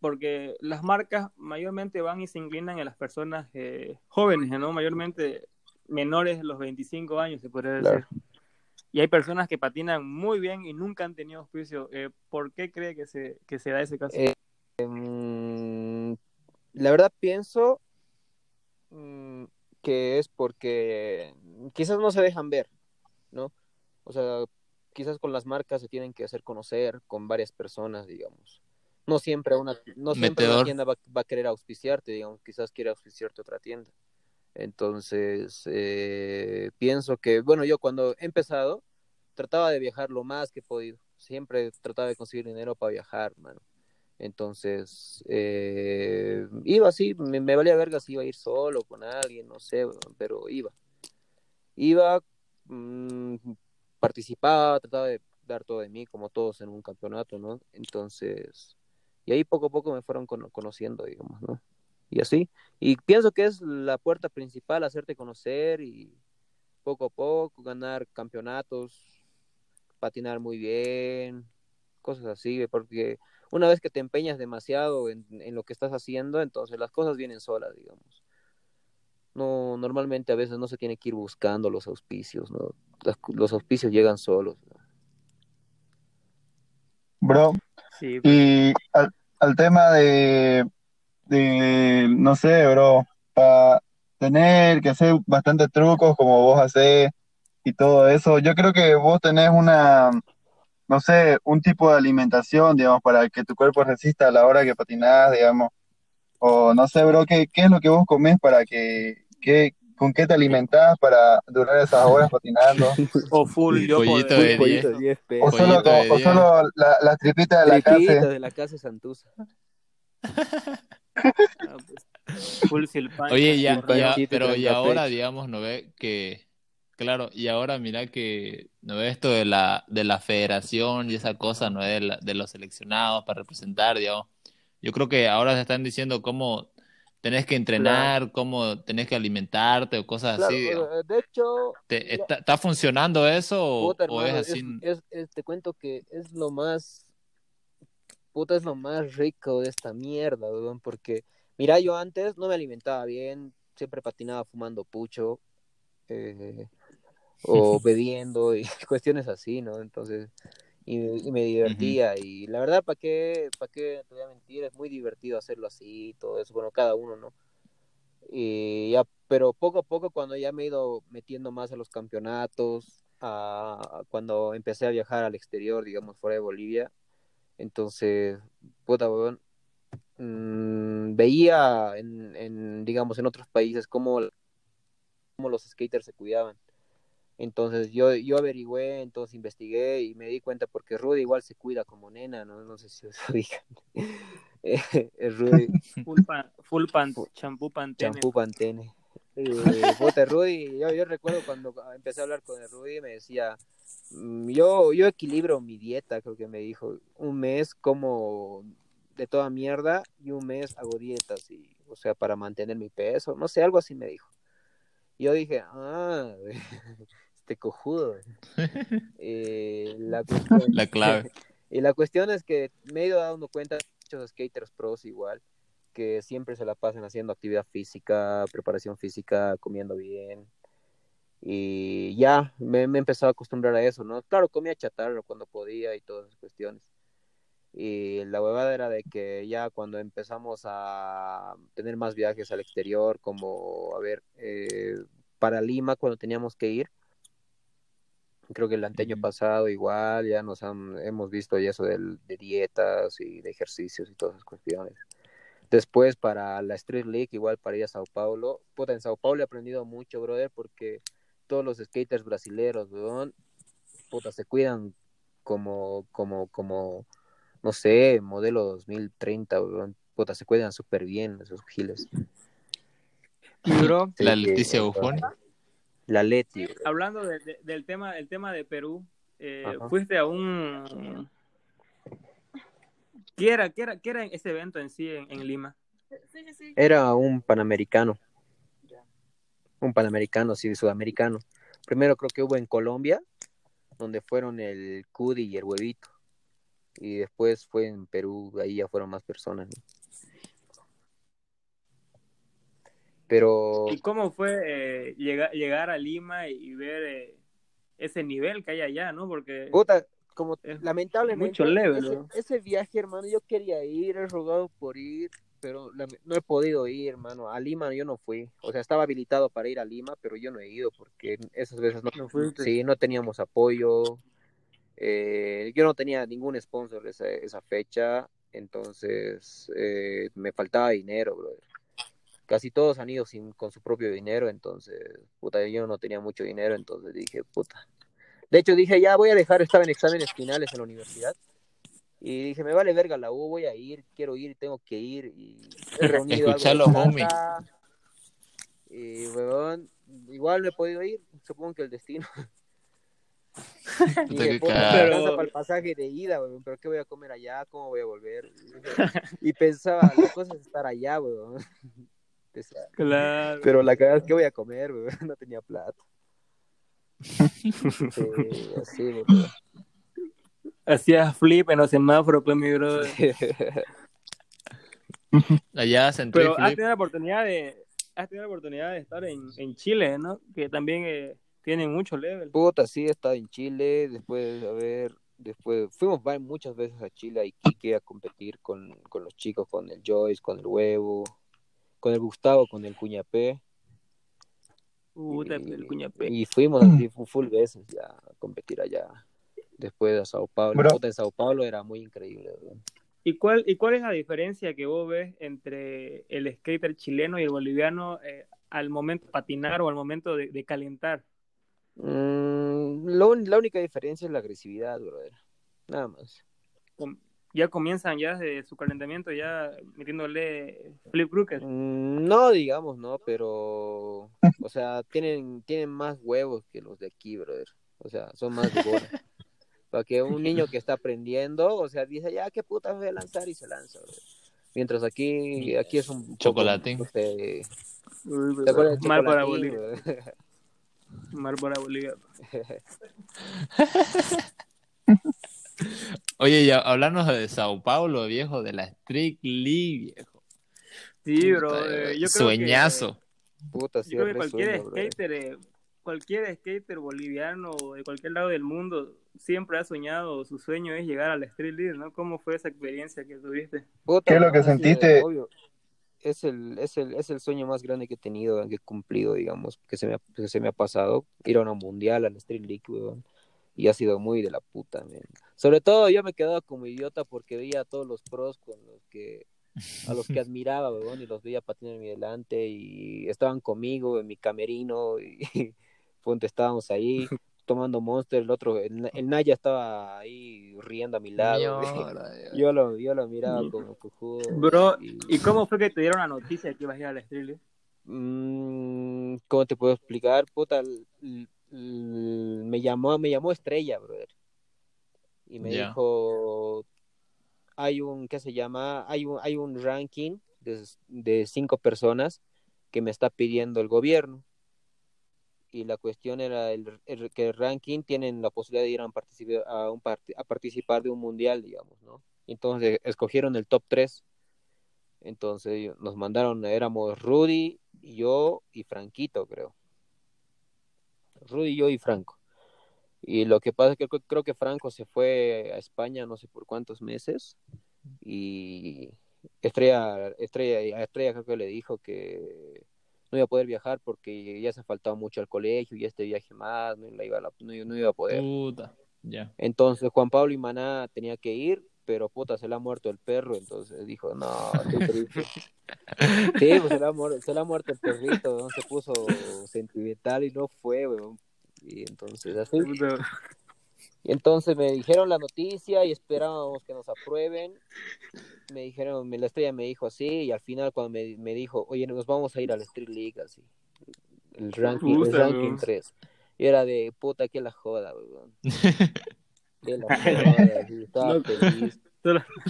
Porque las marcas mayormente van y se inclinan a las personas eh, jóvenes, ¿no? mayormente menores de los 25 años, se podría decir. Claro. Y hay personas que patinan muy bien y nunca han tenido auspicio. Eh, ¿Por qué cree que se, que se da ese caso? Eh, Mm, la verdad pienso mm, que es porque quizás no se dejan ver, ¿no? O sea, quizás con las marcas se tienen que hacer conocer con varias personas, digamos. No siempre una, no siempre una tienda va, va a querer auspiciarte, digamos, quizás quiere auspiciarte otra tienda. Entonces, eh, pienso que, bueno, yo cuando he empezado, trataba de viajar lo más que he podido. Siempre trataba de conseguir dinero para viajar, mano. Entonces, eh, iba así, me, me valía verga si iba a ir solo, con alguien, no sé, pero iba. Iba, mm, participaba, trataba de dar todo de mí, como todos en un campeonato, ¿no? Entonces, y ahí poco a poco me fueron cono- conociendo, digamos, ¿no? Y así. Y pienso que es la puerta principal, hacerte conocer y poco a poco ganar campeonatos, patinar muy bien, cosas así, porque una vez que te empeñas demasiado en, lo que estás haciendo, entonces las cosas vienen solas, digamos. No, normalmente a veces no se tiene que ir buscando los auspicios, ¿no? Las- los auspicios llegan solos. Bro, Sí, y al, tema de, de, no sé, bro, para tener que hacer bastantes trucos como vos hacés y todo eso, yo creo que vos tenés una, no sé, un tipo de alimentación, digamos, para que tu cuerpo resista a la hora que patinás, digamos, o no sé, bro, ¿qué, qué es lo que vos comés para que, qué, con qué te alimentás para durar esas horas <laughs> patinando? O full yo Pollito de Pollito 10. de 10 O pesos. solo, Pollito de o diez. solo la- las tripitas de la Tripitas casa. de la casa Santusa. <laughs> Ah, pues, full Oye, ya, ya, pero y ahora, digamos, no ve que, claro, y ahora mira que, no ve esto de la, de la federación y esa cosa, no es de, la- de los seleccionados para representar, digamos. Yo creo que ahora se están diciendo cómo tenés que entrenar, cómo tenés que alimentarte o cosas Claro, así, digamos. eh, de hecho, ¿Te- mira, está, está funcionando eso o, puta, o es así? es- es- es- te cuento que es lo más, puta, es lo más rico de esta mierda, weón, porque, mira, yo antes no me alimentaba bien, siempre patinaba fumando pucho, eh, o <laughs> bebiendo y <laughs> cuestiones así, ¿no? Entonces, y, y me divertía y la verdad, ¿para qué, para qué te voy a mentir? Es muy divertido hacerlo así todo eso, bueno, cada uno, ¿no? Y ya, pero poco a poco cuando ya me he ido metiendo más a los campeonatos, a, cuando empecé a viajar al exterior, digamos, fuera de Bolivia, entonces, puta, weón, mm, veía en, en, digamos, en otros países cómo, cómo los skaters se cuidaban. Entonces yo, yo averigüé, entonces investigué y me di cuenta porque Rudy igual se cuida como nena, ¿no? No sé si os ubican. <laughs> Eh, Rudy, Full, pan, full pan, champú pantene. champú Pantene. Eh, <laughs> puta, Rudy, yo, yo recuerdo cuando empecé a hablar con el Rudy, me decía, mm, yo, yo equilibro mi dieta, creo que me dijo, un mes como de toda mierda y un mes hago dietas, y, o sea, para mantener mi peso, no sé, algo así me dijo. Yo dije, ah, <laughs> este cojudo. <laughs> Eh, <laughs> la, cuestión, La clave. <laughs> y la cuestión es que me he ido dando cuenta de muchos skaters pros igual, que siempre se la pasan haciendo actividad física, preparación física, comiendo bien. Y ya me, me empezado a acostumbrar a eso, ¿no? Claro, comía chatarra cuando podía y todas esas cuestiones. Y la huevada era de que ya cuando empezamos a tener más viajes al exterior, como, a ver, eh, para Lima, cuando teníamos que ir, creo que el año pasado igual, ya nos han, hemos visto ya eso de, de dietas y de ejercicios y todas esas cuestiones. Después para la Street League, igual para ir a Sao Paulo. Puta, en Sao Paulo he aprendido mucho, brother, porque todos los skaters brasileros, weón, puta, se cuidan como, como, como, no sé, modelo 2030, weón. Puta, se cuidan súper bien esos giles. bro, <laughs> La Leticia Buffoni. La Leti. hablando de- de- del tema, el tema de Perú, eh, fuiste a un ¿Qué era, qué era, qué era ese evento en sí en, en Lima? Era un panamericano. Un panamericano, sí, sudamericano. Primero creo que hubo en Colombia, donde fueron el Cudi y el Huevito. Y después fue en Perú, ahí ya fueron más personas. ¿no? Pero ¿Y cómo fue eh, llegar, llegar a Lima y, ver eh, ese nivel que hay allá, no? Porque Puta, como Es lamentablemente mucho ese, ¿no? ese viaje, hermano, yo quería ir, he rogado por ir, pero no he podido ir, hermano. A Lima yo no fui. O sea, estaba habilitado para ir a Lima, pero yo no he ido porque esas veces no, No sí, no teníamos apoyo. Eh, yo no tenía ningún sponsor esa, esa fecha, entonces eh, me faltaba dinero, brother. Casi todos han ido sin, con su propio dinero, entonces, puta, yo no tenía mucho dinero, entonces dije, puta. De hecho, dije, ya voy a dejar, estaba en exámenes finales en la universidad. Y dije, me vale verga la U, voy a ir, quiero ir, tengo que ir. Y he <laughs> reunido algo de. Y, weón, igual no he podido ir, supongo que el destino. Y me Pero- para el pasaje de ida, weón, pero ¿qué voy a comer allá? ¿Cómo voy a volver? Y pensaba, la cosa es estar allá, weón. Claro. Pero la cagada es que voy a comer, weón, <laughs> no tenía plata. <laughs> Sí, así. Hacías flip en los semáforos, pues, mi brother. <laughs> Allá sentí Pero has tenido la oportunidad de, has tenido la oportunidad de estar en, en Chile, ¿no? Que también eh, tienen mucho level. Puta, sí, he estado en Chile, después, a ver, después, fuimos muchas veces a Chile, a Iquique, a competir con, con los chicos, con el Joyce, con el Huevo, con el Gustavo, con el Cuñapé. Puta, y, el cuñapé. y fuimos así fu- full veces ya a competir allá. Después a Sao Paulo. Bro. En Sao Paulo era muy increíble. ¿Y cuál, ¿Y cuál es la diferencia que vos ves entre el skater chileno y el boliviano eh, al momento de patinar o al momento de, de calentar? Mm, lo la única diferencia es la agresividad, brother. Nada más. Ya comienzan ya de su calentamiento ya metiéndole flip crooked. Mm, No, digamos, no, pero, o sea, tienen, tienen más huevos que los de aquí, brother. O sea, son más. <laughs> Para que un niño que está aprendiendo, o sea, dice, ya, qué puta voy a lanzar y se lanza, brother. Mientras aquí, aquí es un poco, no sé, Uy, ¿te Mal para Bolivia. brother? Mal para Bolivia. <laughs> Oye, ya hablarnos de Sao Paulo, viejo, de la Street League, viejo. Sí, bro. Puta, eh, yo creo Sueñazo. Puta, sí, yo creo que cualquier sueño, skater, eh, cualquier skater boliviano o de cualquier lado del mundo siempre ha soñado, su sueño es llegar a la Street League, ¿no? ¿Cómo fue esa experiencia que tuviste? Puta, ¿Qué es lo que es, eh, sentiste? obvio. Es el, es, el, es el sueño más grande que he tenido, que he cumplido, digamos, que se me ha, que se me ha pasado. Ir a una mundial, a la Street League, weón. Y ha sido muy de la puta, man. Sobre todo yo me quedaba como idiota porque veía a todos los pros con los que, a los que <laughs> admiraba, weón, y los veía patinar en mi delante y estaban conmigo en mi camerino y <laughs> ponte, estábamos ahí <laughs> tomando Monster, el otro, el, el Naya estaba ahí riendo a mi lado. Yo lo, yo lo miraba como cojudo. Bro, y- ¿y cómo fue que te dieron la noticia que ibas a ir a la Street League? Mm, ¿Cómo te puedo explicar? Puta, l- l- l- me llamó, me llamó Estrella, brother. Y me dijo, hay un, ¿qué se llama? Hay un, hay un ranking de, de cinco personas que me está pidiendo el gobierno. Y la cuestión era el, el- que el ranking tienen la posibilidad de ir a, un participa- a, un a participar de un mundial, digamos, ¿no? Entonces escogieron el top 3. Entonces nos mandaron, éramos Rudy, yo y Franquito, creo. Rudy, yo y Franco. Y lo que pasa es que creo, que Franco se fue a España no sé por cuántos meses y Estrella, Estrella, Estrella creo que le dijo que no iba a poder viajar porque ya se faltaba mucho al colegio y este viaje más no, iba, a no, iba a poder. Puta. Entonces Juan Pablo y Maná tenía que ir, pero puta, se le ha muerto el perro, entonces dijo, no, estoy triste. <laughs> sí, pues se le, ha muerto, se le ha muerto el perrito, se puso sentimental y no fue, weón. Y entonces así. Y entonces me dijeron la noticia y esperábamos que nos aprueben. Me dijeron, la estrella me dijo así y al final cuando me, me digo, oye, nos vamos a ir a la Street League así. El ranking, el ranking 3. Y era de puta que la joda, weón. <laughs> Que la joda, estaba feliz.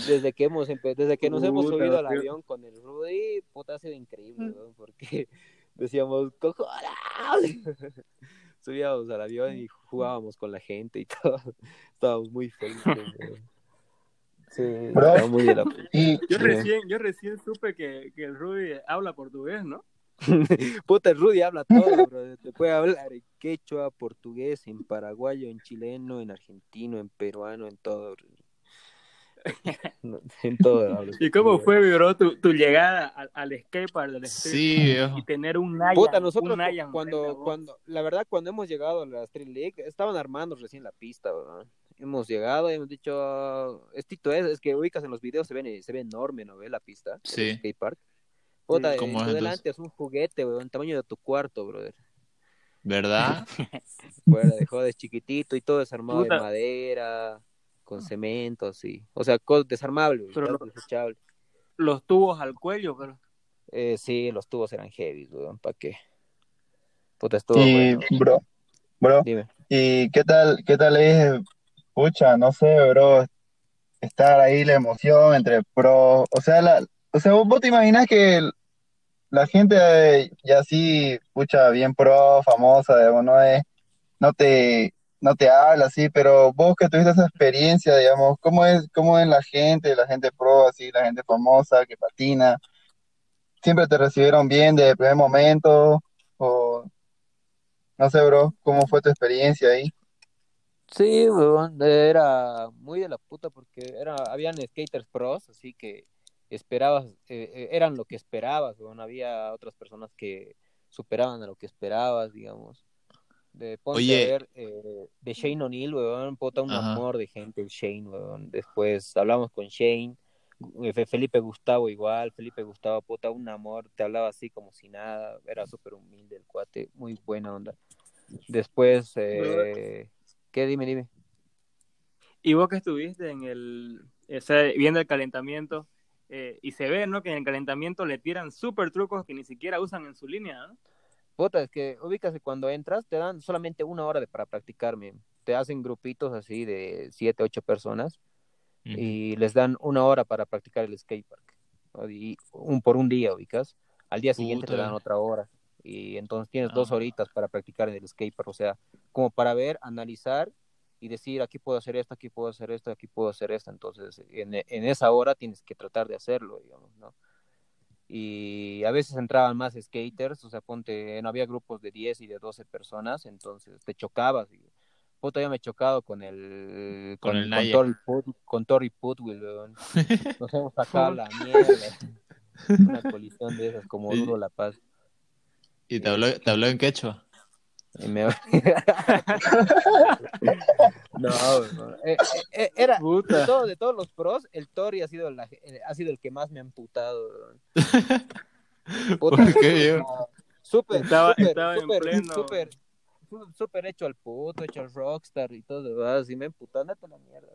Desde que hemos desde que nos hemos subido al avión con el Rudy, puta ha sido increíble, weón, porque <laughs> decíamos, cojo, subíamos al avión y jugábamos con la gente y <laughs> todo. Estábamos muy felices. <laughs> Sí, muy de la... yo, recién, yo recién supe que, que el Rudy habla portugués, ¿no? <laughs> Puta, el Rudy habla todo, bro. Te puede hablar en quechua, portugués, en paraguayo, en chileno, en argentino, en peruano, en todo. <laughs> en todo. ¿Y cómo fue, bro, tu, tu llegada al, al skatepark del sí, y tener un Naya? Puta, nosotros cuando, cuando, la verdad, cuando hemos llegado a la Street League, estaban armando recién la pista, Hemos llegado y hemos dicho, estito es, es que ubicas en los videos, se ve, se ve enorme, ¿no? Ve la pista, sí. skatepark. Puta, sí, es delante es un juguete, weón, tamaño de tu cuarto, brother. ¿Verdad? <laughs> Fuera de jodes chiquitito y todo desarmado de madera con cemento, así. O sea, desarmable, pero Los tubos al cuello, pero. Eh, sí, los tubos eran heavy, weón, ¿para qué? Puta, y, bro, bro, Dime. ¿y qué tal, qué tal es, pucha, no sé, bro, estar ahí la emoción entre pro, o sea, la, o sea, vos te imaginas que la gente ya así, pucha, bien pro, famosa, digamos, no es, no te, no te habla así, pero vos que tuviste esa experiencia, digamos, ¿cómo es, cómo es la gente, la gente pro, así, la gente famosa que patina? ¿Siempre te recibieron bien desde el primer momento? O no sé, bro, ¿cómo fue tu experiencia ahí? Sí, weón, era muy de la puta porque era, habían skaters pros, así que esperabas, eh, eh, eran lo que esperabas, weón, había otras personas que superaban a lo que esperabas, digamos. De Oye. Eh, de Shane O'Neill, weón, puta un amor de gente el Shane, weón. Después hablamos con Shane, eh, Felipe Gustavo igual, Felipe Gustavo, puta un amor, te hablaba así como si nada, era súper humilde el cuate, muy buena onda. Después, eh, ¿qué? Dime, dime. Y vos que estuviste en el, ese, viendo el calentamiento, y se ve, ¿no? Que en el calentamiento le tiran súper trucos que ni siquiera usan en su línea, ¿no? Puta, es que ubicas que cuando entras te dan solamente una hora de, para practicarme. Te hacen grupitos así de siete, ocho personas y les dan una hora para practicar el skatepark. Y un, por un día, ubicas. Al día siguiente te dan otra hora. Y entonces tienes dos ah. horitas para practicar en el skatepark. O sea, como para ver, analizar y decir, aquí puedo hacer esto, aquí puedo hacer esto, aquí puedo hacer esto. Entonces, en, en esa hora tienes que tratar de hacerlo, digamos, ¿no? Y a veces entraban más skaters, o sea, ponte, no había grupos de 10 y de 12 personas, entonces te chocabas. Y, puta, ya me he chocado con el con, el con, Put, con Tori Putwill, <laughs> Nos hemos sacado la mierda. <laughs> Una colisión de esas, como duro la paz. ¿Y te habló, te habló en quechua? Me... <laughs> no, eh, eh, eh, era de, todo, de, todos los pros, el Tori ha sido, la, ha sido el que más me ha amputado. ¿Por qué, Súper, estaba, súper, súper, hecho al puto, hecho al rockstar y todo, así me emputó, neta la mierda.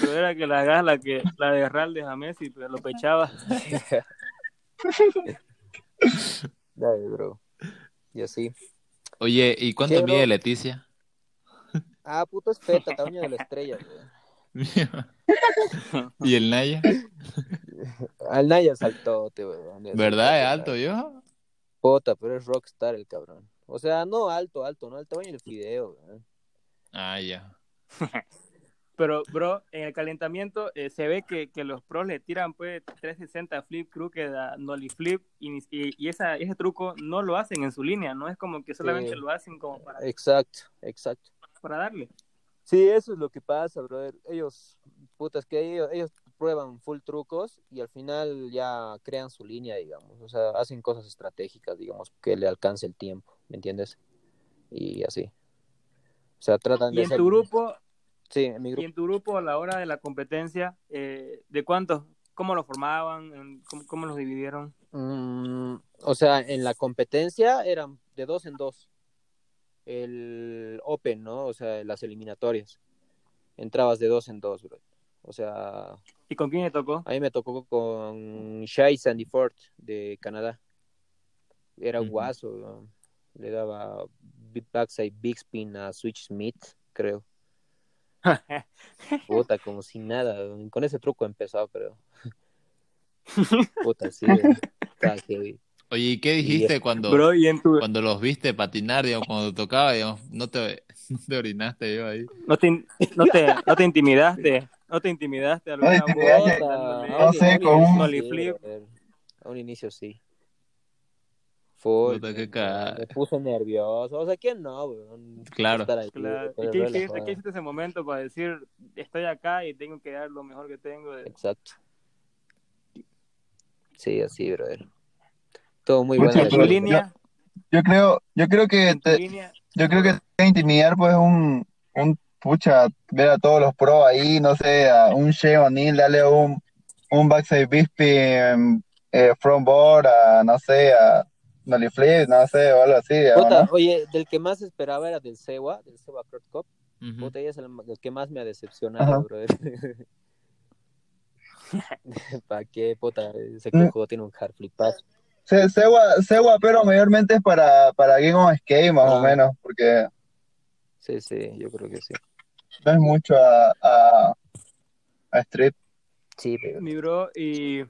Pero era que la hagas la que la de Raldes a Messi, pero lo pechaba. <laughs> Dale, bro. Y así. Oye, ¿y cuánto mide Leticia? Ah, puto es feta, tamaño de la estrella, <laughs> ¿Y el Naya? Al Naya saltó, weón. ¿Verdad? ¿Es alto yo? Puta, pero es rockstar el cabrón. O sea, no alto, alto, no, el tamaño del fideo, weón. Ah, ya. <laughs> Pero, bro, en el calentamiento eh, se ve que, que, los pros le tiran pues 360 flip, crooked, nollie flip, y, y, esa, ese truco no lo hacen en su línea, no es como que solamente lo hacen como para... Exacto, exacto. Para darle. Sí, eso es lo que pasa, brother. Ellos, putas, que ellos, ellos prueban full trucos y al final ya crean su línea, digamos. O sea, hacen cosas estratégicas, digamos, que le alcance el tiempo, ¿me entiendes? Y así. O sea, tratan ¿Y de... en tu grupo? Sí, en mi grupo. ¿Y en tu grupo a la hora de la competencia, eh, de cuántos, cómo lo formaban, cómo, cómo los dividieron? Mm, o sea, en la competencia eran de dos en dos. El Open, ¿no? O sea, las eliminatorias. Entrabas de dos en dos, bro. O sea... ¿Y con quién me tocó? A mí me tocó con Shai Sandy Ford de Canadá. Era un guaso, le daba backside big spin a Switch Smith, creo. <laughs> Puta, como sin nada. Con ese truco empezó, pero. Puta, sí. Oye, ¿y qué dijiste cuando, cuando los viste patinar, digamos, cuando tocaba, digamos, no te, <laughs> no te orinaste yo ahí? No te, no te, no te intimidaste, no te intimidaste alguna no, Puta, no sé, con un... flip. A un inicio sí. Fue, Puta, qué me puso nervioso. O sea, ¿quién no, weón? Claro. claro. ¿Y qué hiciste, qué hiciste ese momento para decir, estoy acá y tengo que dar lo mejor que tengo? De... Exacto. Sí, así, brother. Todo muy bueno. Yo, yo, creo, yo creo que te, yo creo que te intimidar pues un, un pucha, ver a todos los pros ahí, no sé, a un Shea O'Neill, dale un, un backside bisping eh, front board, a, no sé, a Nolly Flip, no sé, o algo así. Puta, ¿no? Oye, del que más esperaba era del Sewa, del Sewa Kurt Cup. Uh -huh. Puta, ella es el, el, que más me ha decepcionado, brother. <laughs> ¿Para qué, puta? Ese Mm. juego tiene un hard flipazo. Se, Sewa, Sewa, pero mayormente es para, para Game of Skate, más Ah. o menos, porque Sí, sí, yo creo que sí. no es mucho a, a, a Street. Sí, pero... Mi bro, y,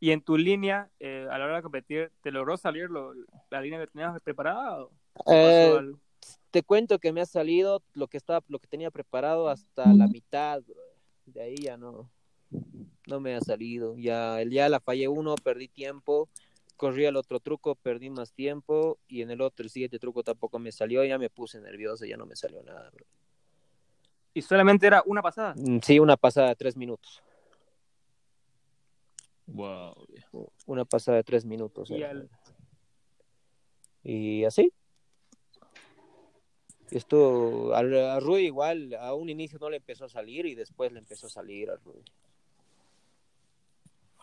y en tu línea, eh, a la hora de competir, ¿te logró salir lo, la línea que tenías preparada? O Eh, te cuento que me ha salido lo que estaba, lo que tenía preparado hasta la mitad. De ahí ya no, no me ha salido. Ya, el ya la fallé uno, perdí tiempo, corrí al otro truco, perdí más tiempo, y en el otro, el siguiente truco tampoco me salió, ya me puse nervioso, ya no me salió nada, bro. ¿Y solamente era una pasada? Mm, Sí, una pasada de tres minutos. Wow. Una pasada de tres minutos. Y eh. al- Y así. Esto, a, a Rui igual, a un inicio no le empezó a salir y después le empezó a salir a Rui.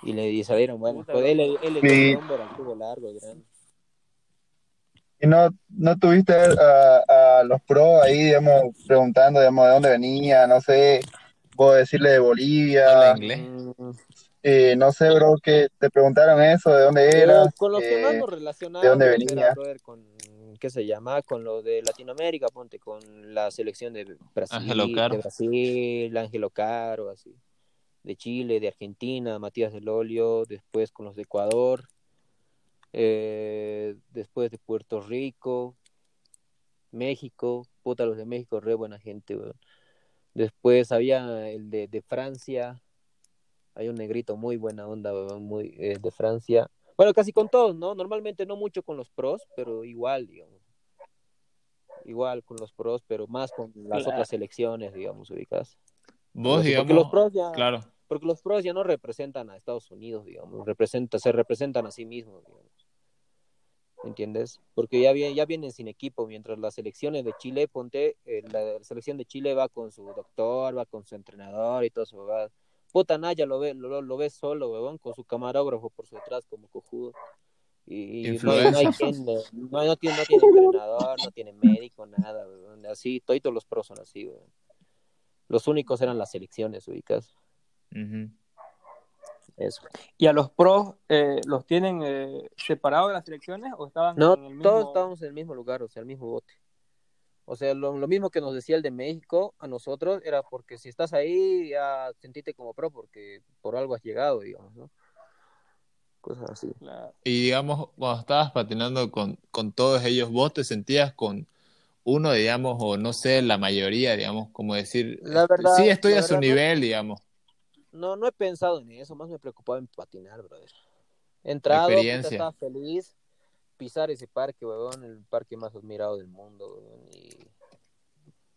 Y le y salieron, bueno, pues él, él, él le dio Sí. el hombro al tubo largo, grande. Y no, no tuviste a, a los pros ahí, digamos, preguntando, digamos, de dónde venía, no sé, puedo decirle de ¿Habla Bolivia, inglés? Eh, no sé, bro, que te preguntaron eso, de dónde eras, con los que más eh, nos ¿de dónde era, venía? brother, con, ¿qué se llama? Con lo de Latinoamérica, ponte, con la selección de Brasil, Ángelo Caro. de Brasil, Ángelo Caro, así. De Chile, de Argentina, Matías del Olio, después con los de Ecuador, eh, después de Puerto Rico, México, puta, los de México, re buena gente, weón. Después había el de, de Francia, hay un negrito muy buena onda, muy eh, de Francia. Bueno, casi con todos, ¿no? Normalmente no mucho con los pros, pero igual, digamos. Igual con los pros, pero más con las Claro. otras selecciones, digamos, ubicadas. Vos, Porque digamos, los pros ya, claro. porque los pros ya no representan a Estados Unidos, digamos, representa, se representan a sí mismos, digamos. ¿Entiendes? Porque ya, vi- ya vienen sin equipo, mientras las selecciones de Chile, ponte, eh, la selección de Chile va con su doctor, va con su entrenador y todo eso, va. Puta Naya lo ve, lo, lo ve solo, weón, con su camarógrafo por su detrás como cojudo. Y, y no, hay- no hay quien, no, no tiene, no tiene entrenador, no tiene médico, nada, weón. Así, todos los pros son así, weón. Los únicos eran las selecciones, ubicas. Ujú. Eso. ¿Y a los pros eh, los tienen eh, separados de las selecciones o estaban No, en el mismo... todos estábamos en el mismo lugar, o sea, el mismo bote. O sea, lo, lo mismo que nos decía el de México a nosotros era porque si estás ahí, ya sentite como pro, porque por algo has llegado, digamos, ¿no? Cosas así. Claro. Y digamos, cuando estabas patinando con, con todos ellos, ¿vos te sentías con uno, digamos, o no sé, la mayoría, digamos, como decir, La verdad, sí, estoy la a su verdad, no- nivel, digamos. No, no he pensado en eso, más me preocupaba en patinar, brother. He entrado, estaba feliz. Pisar ese parque, weón, el parque más admirado del mundo, weón, y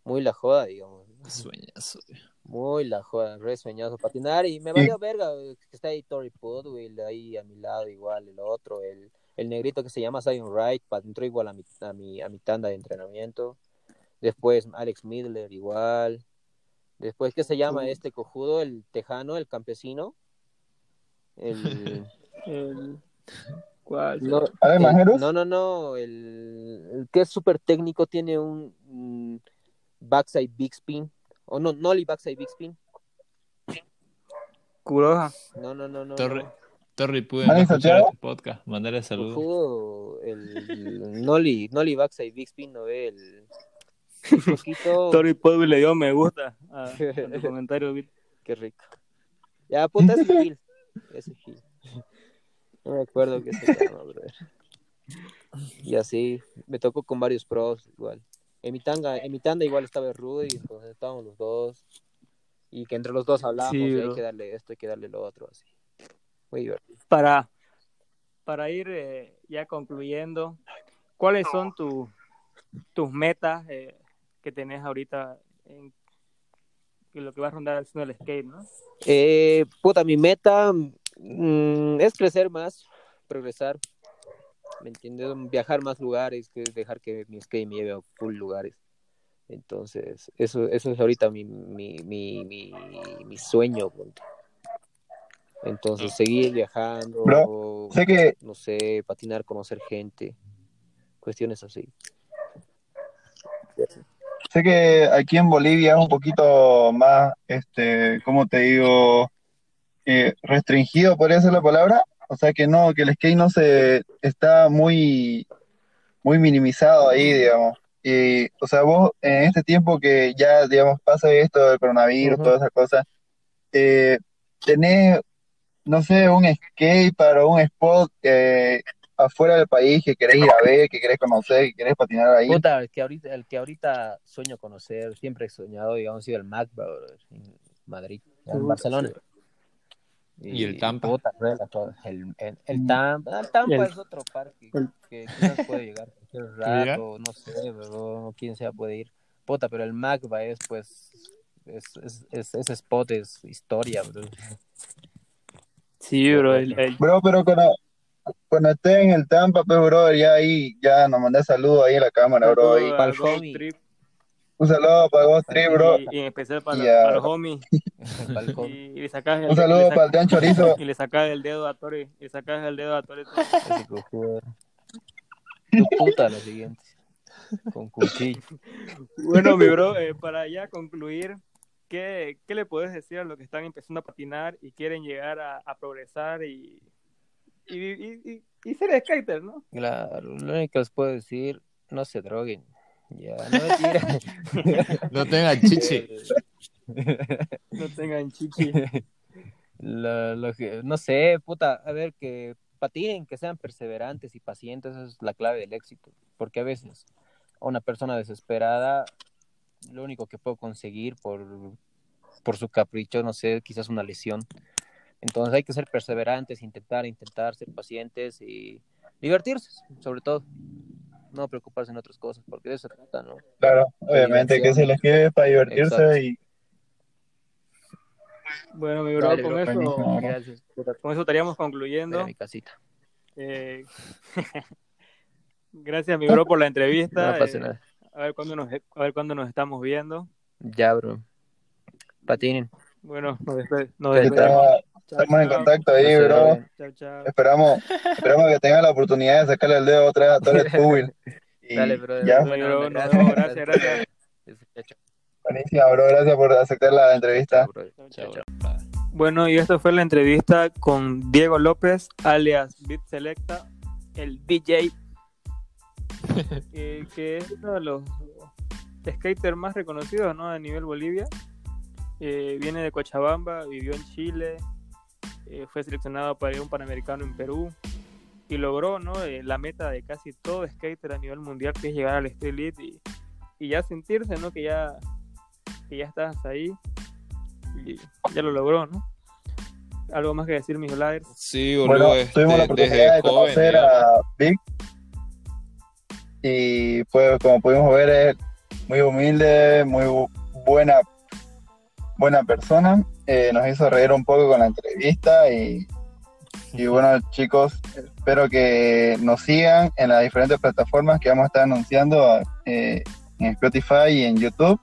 muy la joda, digamos. Sueñazo. Muy la joda, re sueñoso patinar y me valió verga, güey, que está ahí Tori Pudwill, ahí a mi lado igual, el otro, el, el negrito que se llama Zion Wright, entró igual a mi, a mi, a mi tanda de entrenamiento. Después Alex Midler igual. Después, ¿qué se llama este cojudo? El tejano, el campesino. El... <laughs> El... ¿Cuál? No, ¿Ale el- Majeros? no, no, no, el, el que es súper técnico tiene un mm, backside big spin. O no, nollie backside big spin. Kuroha. No, no, no, no. Torre, no. Torre pude ¿Vale, no escuchar este podcast, mandarle saludos. El nollie, nollie backside big spin, ¿no ve? El, el poquito... <laughs> Podby le dio me gusta a, a tu <laughs> comentario. Vic. Qué rico. Ya, puta, ese Gil. Ese Gil. No me acuerdo qué se llama, brother. Y así, me tocó con varios pros igual. En mi, tanga, en mi tanda igual estaba Rudy, entonces estábamos los dos. Y que entre los dos hablábamos, Sí, hay que darle esto, hay que darle lo otro, así. Muy divertido. Para, para ir eh, ya concluyendo, ¿cuáles son tu- tus metas eh, que tenés ahorita en, en lo que va a rondar haciendo el skate, no? Eh, puta, mi meta mm, es crecer más, progresar. ¿Me entiendes? Viajar más lugares, que dejar que mi skate me lleve a full lugares. Entonces, eso, eso es ahorita mi, mi, mi, mi, mi sueño. Entonces, seguir viajando, Bro, Sé que no sé, patinar, conocer gente, cuestiones así. Sé que aquí en Bolivia es un poquito más, este, ¿cómo te digo? Eh, restringido, podría ser la palabra. O sea que no, que el skate no se está muy, muy minimizado ahí, digamos. Y, o sea, vos en este tiempo que ya, digamos, pasa esto del coronavirus, todas esas cosas, eh, tenés, no sé, un skate para un spot eh, afuera del país que querés ir a ver, que querés conocer, que querés patinar ahí. Puta, el que ahorita, el que ahorita sueño conocer, siempre he soñado, digamos, sido el Mac, brother, en Madrid, en Barcelona. ¿Y el Tampa? puta, el, el, el Tampa, el Tampa El- es otro parque el- que quizás puede llegar cualquier <laughs> rato, no sé, pero quién sea puede ir. Puta, pero el Macba es pues es, es, es- ese spot es historia, bro. Sí, bro. El, el- Bro, pero cuando, cuando esté en el Tampa, pues, bro, ya ahí, ya nos mandé saludos ahí en la cámara, bro. ahí. a. Trip Un saludo para Ghost Trip, bro. y, y en especial para, los homies. El balcón. <laughs> Y, y le sacas el, Un saludo para el Tean Chorizo. <laughs> y le sacas el dedo a Tori. Y le sacas el dedo a Tori. Tu puta la siguiente. Con cuchillo. Bueno, mi bro, eh, para ya concluir, ¿qué, ¿qué le puedes decir a los que están empezando a patinar y quieren llegar a, a progresar y, y, y, y- y ser skater, ¿no? Claro, lo único que les puedo decir, no se droguen. Ya, no. <laughs> No tenga chichi. No tengan chichi. <laughs> Lo- lo que- no sé, puta, a ver, que patinen, que sean perseverantes y pacientes, esa es la clave del éxito. Porque a veces a una persona desesperada, lo único que puedo conseguir por, por su capricho, no sé, quizás una lesión. Entonces hay que ser perseverantes, intentar, intentar, ser pacientes y divertirse, sobre todo. No preocuparse en otras cosas, porque de eso trata, ¿no? Claro, obviamente que se les quede para divertirse Exacto. y Bueno, mi bro, Dale, con bro, eso, buenísimo. Gracias. puta, con eso estaríamos concluyendo. a mi casita. Eh, <laughs> gracias, mi bro, por la entrevista. No pasa Eh, a ver cuándo nos, a ver cuándo nos estamos viendo. Ya, bro. Patinen. Bueno, nos, despe- nos Chao, estamos, Chao, en contacto ahí, No bro. droguen. Chao, chao. Esperamos, esperamos que tengan la oportunidad de sacarle el dedo otra vez a Torres Pubil. Y Dale, bro. ya, bro. Gracias, gracias. Buenísima, bro. Gracias por aceptar la entrevista. Chao. Bueno, y esta fue la entrevista con Diego López, alias Beat Selecta, el DJ, eh, que es uno de los skaters más reconocidos ¿no? a nivel Bolivia. Eh, viene de Cochabamba, vivió en Chile, eh, fue seleccionado para ir a un Panamericano en Perú y logró ¿no? Eh, la meta de casi todo skater a nivel mundial, que es llegar al Street Elite. Y y ya sentirse, ¿no? Que ya, que ya estás ahí y ya lo logró, ¿no? ¿Algo más que decir, mis Laders? Sí, boludo, Bueno, este, tuvimos la oportunidad de joven. conocer a Vic y pues como pudimos ver es muy humilde, muy bu- buena buena persona, Eh, nos hizo reír un poco con la entrevista y, y bueno chicos, espero que nos sigan en las diferentes plataformas que vamos a estar anunciando eh, en Spotify y en YouTube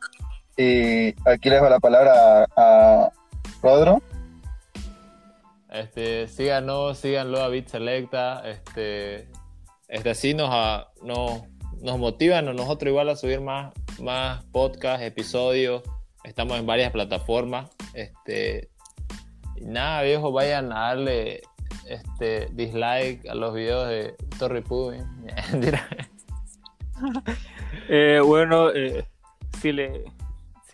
y aquí les doy la palabra a, a Rodro. Este, síganos, síganlo a Bit Selecta. Este, este así nos, a- nos, nos motivan a nosotros igual a subir más, más podcasts, episodios. Estamos en varias plataformas. Este, nada, viejo, vayan a darle este, dislike a los videos de Torre. <laughs> Mentira. <laughs> Eh, bueno, eh, si le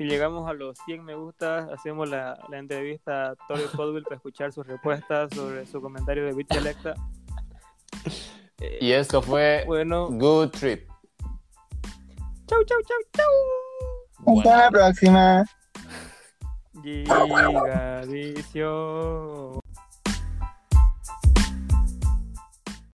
si llegamos a los 100 me gusta, hacemos la, la entrevista a Tori <laughs> Podwell para escuchar sus respuestas sobre su comentario de Beat Selecta. Eh, y esto fue bueno, Good Trip. chau, chau, chau, chau. Hasta la próxima. Gigadicios.